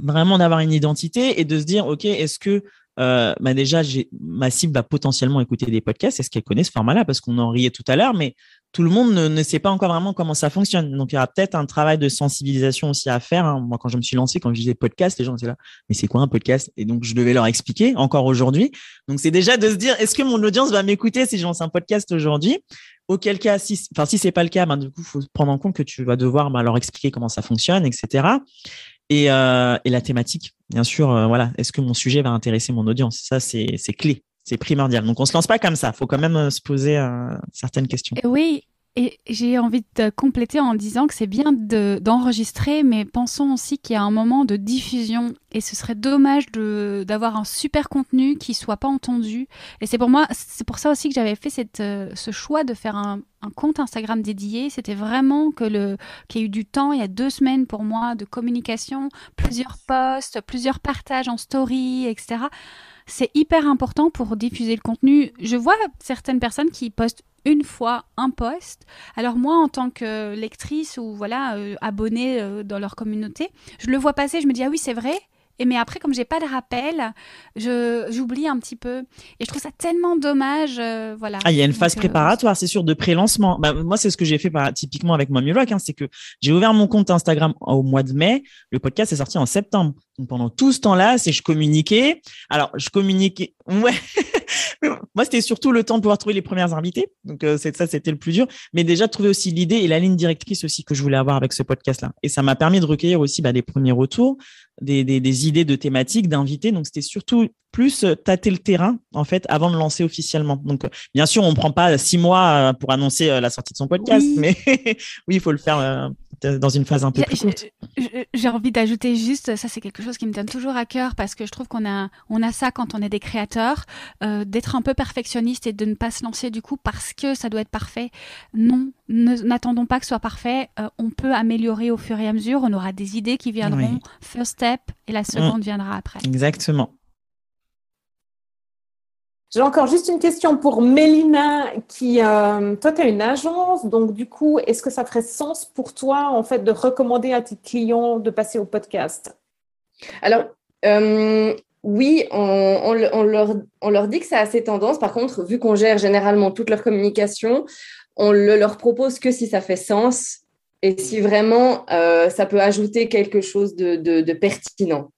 vraiment d'avoir une identité et de se dire, OK, est-ce que euh, bah déjà, ma cible va potentiellement écouter des podcasts. Est-ce qu'elle connaît ce format-là? Parce qu'on en riait tout à l'heure, mais tout le monde ne, sait pas encore vraiment comment ça fonctionne. Donc, il y aura peut-être un travail de sensibilisation aussi à faire. Hein. Moi, quand je me suis lancé, quand je disais podcast, les gens étaient là, mais c'est quoi un podcast? Et donc, je devais leur expliquer encore aujourd'hui. Donc, c'est déjà de se dire, est-ce que mon audience va m'écouter si je lance un podcast aujourd'hui? Auquel cas, si, enfin, si c'est pas le cas, ben, du coup, faut prendre en compte que tu vas devoir ben, leur expliquer comment ça fonctionne, etc. Et, euh, et la thématique, bien sûr, euh, voilà. Est-ce que mon sujet va intéresser mon audience? Ça, c'est clé, c'est primordial. Donc, on se lance pas comme ça. Il faut quand même euh, se poser certaines questions. Oui, et j'ai envie de compléter en disant que c'est bien d'enregistrer, mais pensons aussi qu'il y a un moment de diffusion et ce serait dommage d'avoir un super contenu qui soit pas entendu. Et c'est pour moi, c'est pour ça aussi que j'avais fait cette, euh, ce choix de faire un, un compte Instagram dédié. C'était vraiment que le qu'il y a eu du temps il y a deux semaines pour moi de communication, plusieurs posts, plusieurs partages en story, etc. C'est hyper important pour diffuser le contenu. Je vois certaines personnes qui postent une fois un post. Alors moi, en tant que lectrice ou voilà euh, abonnée euh, dans leur communauté, je le vois passer, je me dis ah oui c'est vrai. Et mais après, comme j'ai pas de rappel, je j'oublie un petit peu. Et je trouve ça tellement dommage, euh, voilà. Ah, il y a une phase préparatoire, c'est sûr, de pré-lancement. Bah, moi, c'est ce que j'ai fait bah, typiquement avec Mommy Rock, hein, c'est que j'ai ouvert mon compte Instagram au mois de mai. Le podcast est sorti en septembre. Donc pendant tout ce temps-là, c'est je communiquais. Alors, je communiquais. Ouais. (laughs) Moi, c'était surtout le temps de pouvoir trouver les premières invités. Donc, euh, ça, c'était le plus dur. Mais déjà, trouver aussi l'idée et la ligne directrice aussi que je voulais avoir avec ce podcast-là. Et ça m'a permis de recueillir aussi bah, des premiers retours, des, idées de thématiques, d'invités. Donc, c'était surtout plus euh, tâter le terrain, en fait, avant de lancer officiellement. Donc, euh, bien sûr, on ne prend pas six mois pour annoncer la sortie de son podcast, mais (laughs) oui, il faut le faire dans une phase un peu plus courte. J'ai envie d'ajouter juste, ça c'est quelque chose qui me donne toujours à cœur parce que je trouve qu'on a, on a ça quand on est des créateurs, euh, d'être un peu perfectionniste et de ne pas se lancer du coup parce que ça doit être parfait. Non, n'attendons pas que ce soit parfait. Euh, on peut améliorer au fur et à mesure. On aura des idées qui viendront. First step et la seconde mm. viendra après. Exactement. J'ai encore juste une question pour Mélina, qui, euh, toi, tu as une agence, donc du coup, est-ce que ça ferait sens pour toi, en fait, de recommander à tes clients de passer au podcast? Alors, euh, oui, on, leur, dit que ça a ses tendances. Par contre, vu qu'on gère généralement toute leur communication, on le leur propose que si ça fait sens et si vraiment euh, ça peut ajouter quelque chose de pertinent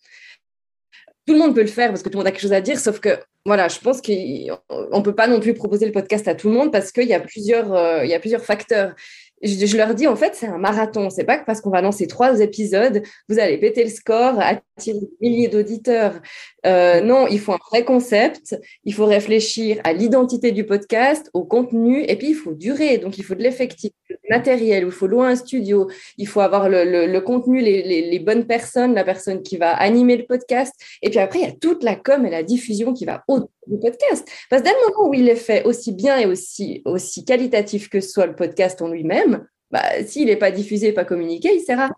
tout le monde peut le faire parce que tout le monde a quelque chose à dire, sauf que voilà, je pense qu'on ne peut pas non plus proposer le podcast à tout le monde parce qu'il y, a plusieurs, euh, il y a plusieurs facteurs je, leur dis en fait c'est un marathon. C'est pas que parce qu'on va lancer trois épisodes, vous allez péter le score, attirer des milliers d'auditeurs. Euh, non, il faut un vrai concept. Il faut réfléchir à l'identité du podcast, au contenu, et puis il faut durer. Donc il faut de l'effectif, du matériel. Il faut louer un studio. Il faut avoir le, contenu, les, bonnes personnes, la personne qui va animer le podcast. Et puis après il y a toute la com et la diffusion qui va autour du podcast. Parce que dès le moment où il est fait aussi bien et aussi aussi qualitatif que soit le podcast en lui-même bah, s'il n'est pas diffusé, pas communiqué, il sert à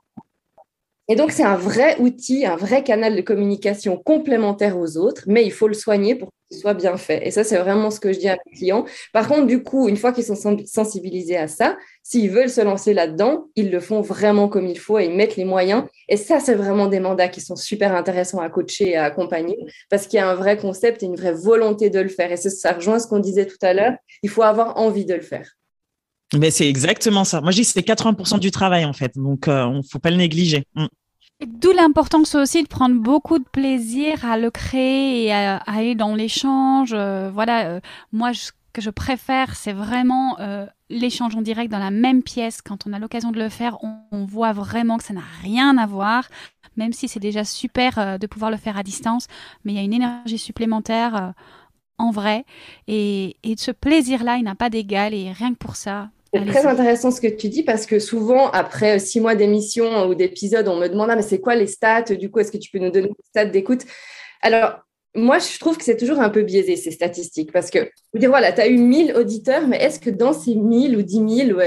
et donc, c'est un vrai outil, un vrai canal de communication complémentaire aux autres, mais il faut le soigner pour qu'il soit bien fait. Et ça, c'est vraiment ce que je dis à mes clients. Par contre, du coup, une fois qu'ils sont sensibilisés à ça, s'ils veulent se lancer là-dedans, ils le font vraiment comme il faut et ils mettent les moyens. Et ça, c'est vraiment des mandats qui sont super intéressants à coacher et à accompagner parce qu'il y a un vrai concept et une vraie volonté de le faire. Et ça rejoint ce qu'on disait tout à l'heure. Il faut avoir envie de le faire. Mais c'est exactement ça. Moi, je dis que c'est 80% du travail, en fait. Donc, euh, on ne faut pas le négliger. Mm. D'où l'importance aussi de prendre beaucoup de plaisir à le créer et à, aller dans l'échange. Euh, voilà, euh, moi, ce que je préfère, c'est vraiment l'échange en direct dans la même pièce. Quand on a l'occasion de le faire, on, voit vraiment que ça n'a rien à voir, même si c'est déjà super de pouvoir le faire à distance. Mais il y a une énergie supplémentaire en vrai. Et, et ce plaisir-là, il n'a pas d'égal. Et rien que pour ça, c'est très intéressant ce que tu dis parce que souvent, après six mois d'émission ou d'épisodes, on me demande ah, mais c'est quoi les stats? Du coup, est-ce que tu peux nous donner des stats d'écoute? Alors, moi, je trouve que c'est toujours un peu biaisé ces statistiques parce que, vous dire, voilà, tu as eu 1000 auditeurs, mais est-ce que dans ces 1000 ou 10 000,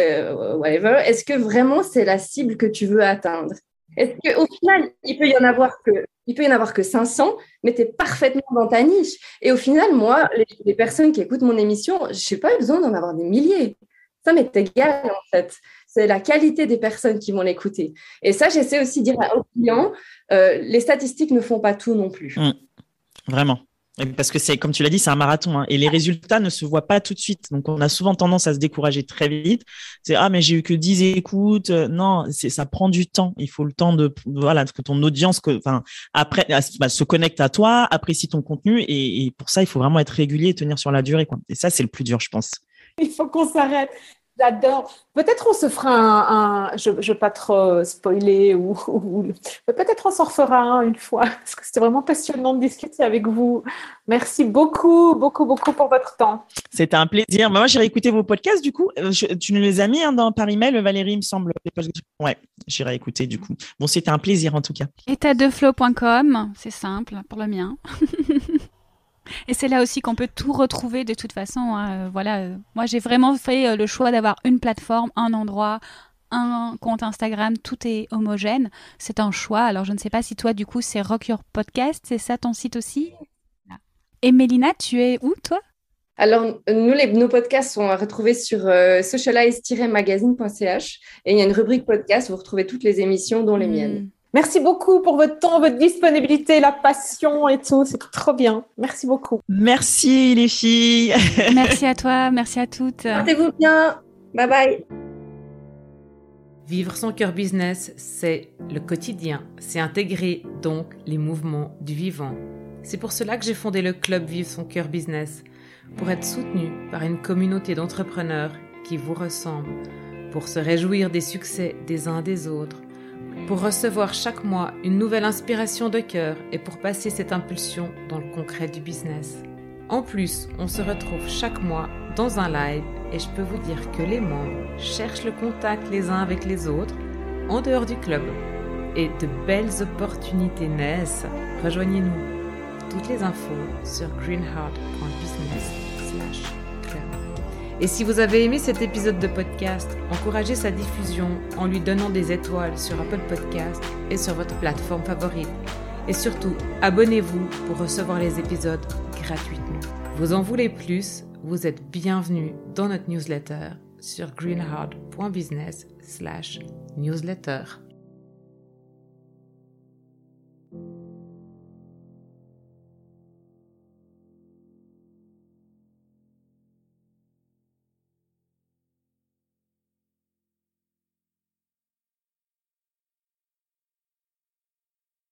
whatever, est-ce que vraiment c'est la cible que tu veux atteindre? Est-ce qu'au final, il peut y en avoir que il peut y en avoir que 500, mais tu es parfaitement dans ta niche. Et au final, moi, les, les personnes qui écoutent mon émission, je n'ai pas besoin d'en avoir des milliers ça m'est égal en fait. C'est la qualité des personnes qui vont l'écouter. Et ça, j'essaie aussi de dire aux clients, euh, les statistiques ne font pas tout non plus. Mmh. Vraiment. Parce que c'est, comme tu l'as dit, c'est un marathon hein. et les résultats ne se voient pas tout de suite. Donc, on a souvent tendance à se décourager très vite. C'est ah mais j'ai eu que 10 écoutes. Non, c'est ça prend du temps. Il faut le temps de voilà que ton audience, après bah, se connecte à toi, apprécie ton contenu et, pour ça il faut vraiment être régulier et tenir sur la durée. Et ça c'est le plus dur, je pense. (laughs) Il faut qu'on s'arrête. J'adore. Peut-être on se fera un, je ne veux pas trop spoiler ou, peut-être on s'en refera un une fois (laughs) parce que c'était vraiment passionnant de discuter avec vous. Merci beaucoup, beaucoup, beaucoup pour votre temps. C'était un plaisir. Moi, j'irai écouter vos podcasts du coup. Euh, tu nous les as mis hein, dans, par email, Valérie, il me semble. Ouais, j'irai écouter du coup. Bon, c'était un plaisir en tout cas. Étatdeflow.com, c'est simple pour le mien. (laughs) Et c'est là aussi qu'on peut tout retrouver de toute façon. Hein. Euh, voilà, euh, moi j'ai vraiment fait euh, le choix d'avoir une plateforme, un endroit, un compte Instagram, tout est homogène. C'est un choix. Alors je ne sais pas si toi du coup c'est Rock Your Podcast, c'est ça ton site aussi? Et Mélina, tu es où toi? Alors, nous, les, nos podcasts sont à retrouver sur socialize-magazine.ch et il y a une rubrique podcast, vous retrouvez toutes les émissions, dont les hmm. miennes. Merci beaucoup pour votre temps, votre disponibilité, la passion et tout. C'est trop bien. Merci beaucoup. Merci les filles. (laughs) merci à toi, merci à toutes. Portez-vous bien. Bye bye. Vivre son cœur business, c'est le quotidien. C'est intégrer donc les mouvements du vivant. C'est pour cela que j'ai fondé le club Vivre son cœur business, pour être soutenu par une communauté d'entrepreneurs qui vous ressemblent, pour se réjouir des succès des uns des autres pour recevoir chaque mois une nouvelle inspiration de cœur et pour passer cette impulsion dans le concret du business. En plus, on se retrouve chaque mois dans un live et je peux vous dire que les membres cherchent le contact les uns avec les autres en dehors du club. Et de belles opportunités naissent. Rejoignez-nous. Toutes les infos sur greenheart.business. Et si vous avez aimé cet épisode de podcast, encouragez sa diffusion en lui donnant des étoiles sur Apple Podcast et sur votre plateforme favorite. Et surtout, abonnez-vous pour recevoir les épisodes gratuitement. Vous en voulez plus? Vous êtes bienvenue dans notre newsletter sur greenheart.business/newsletter.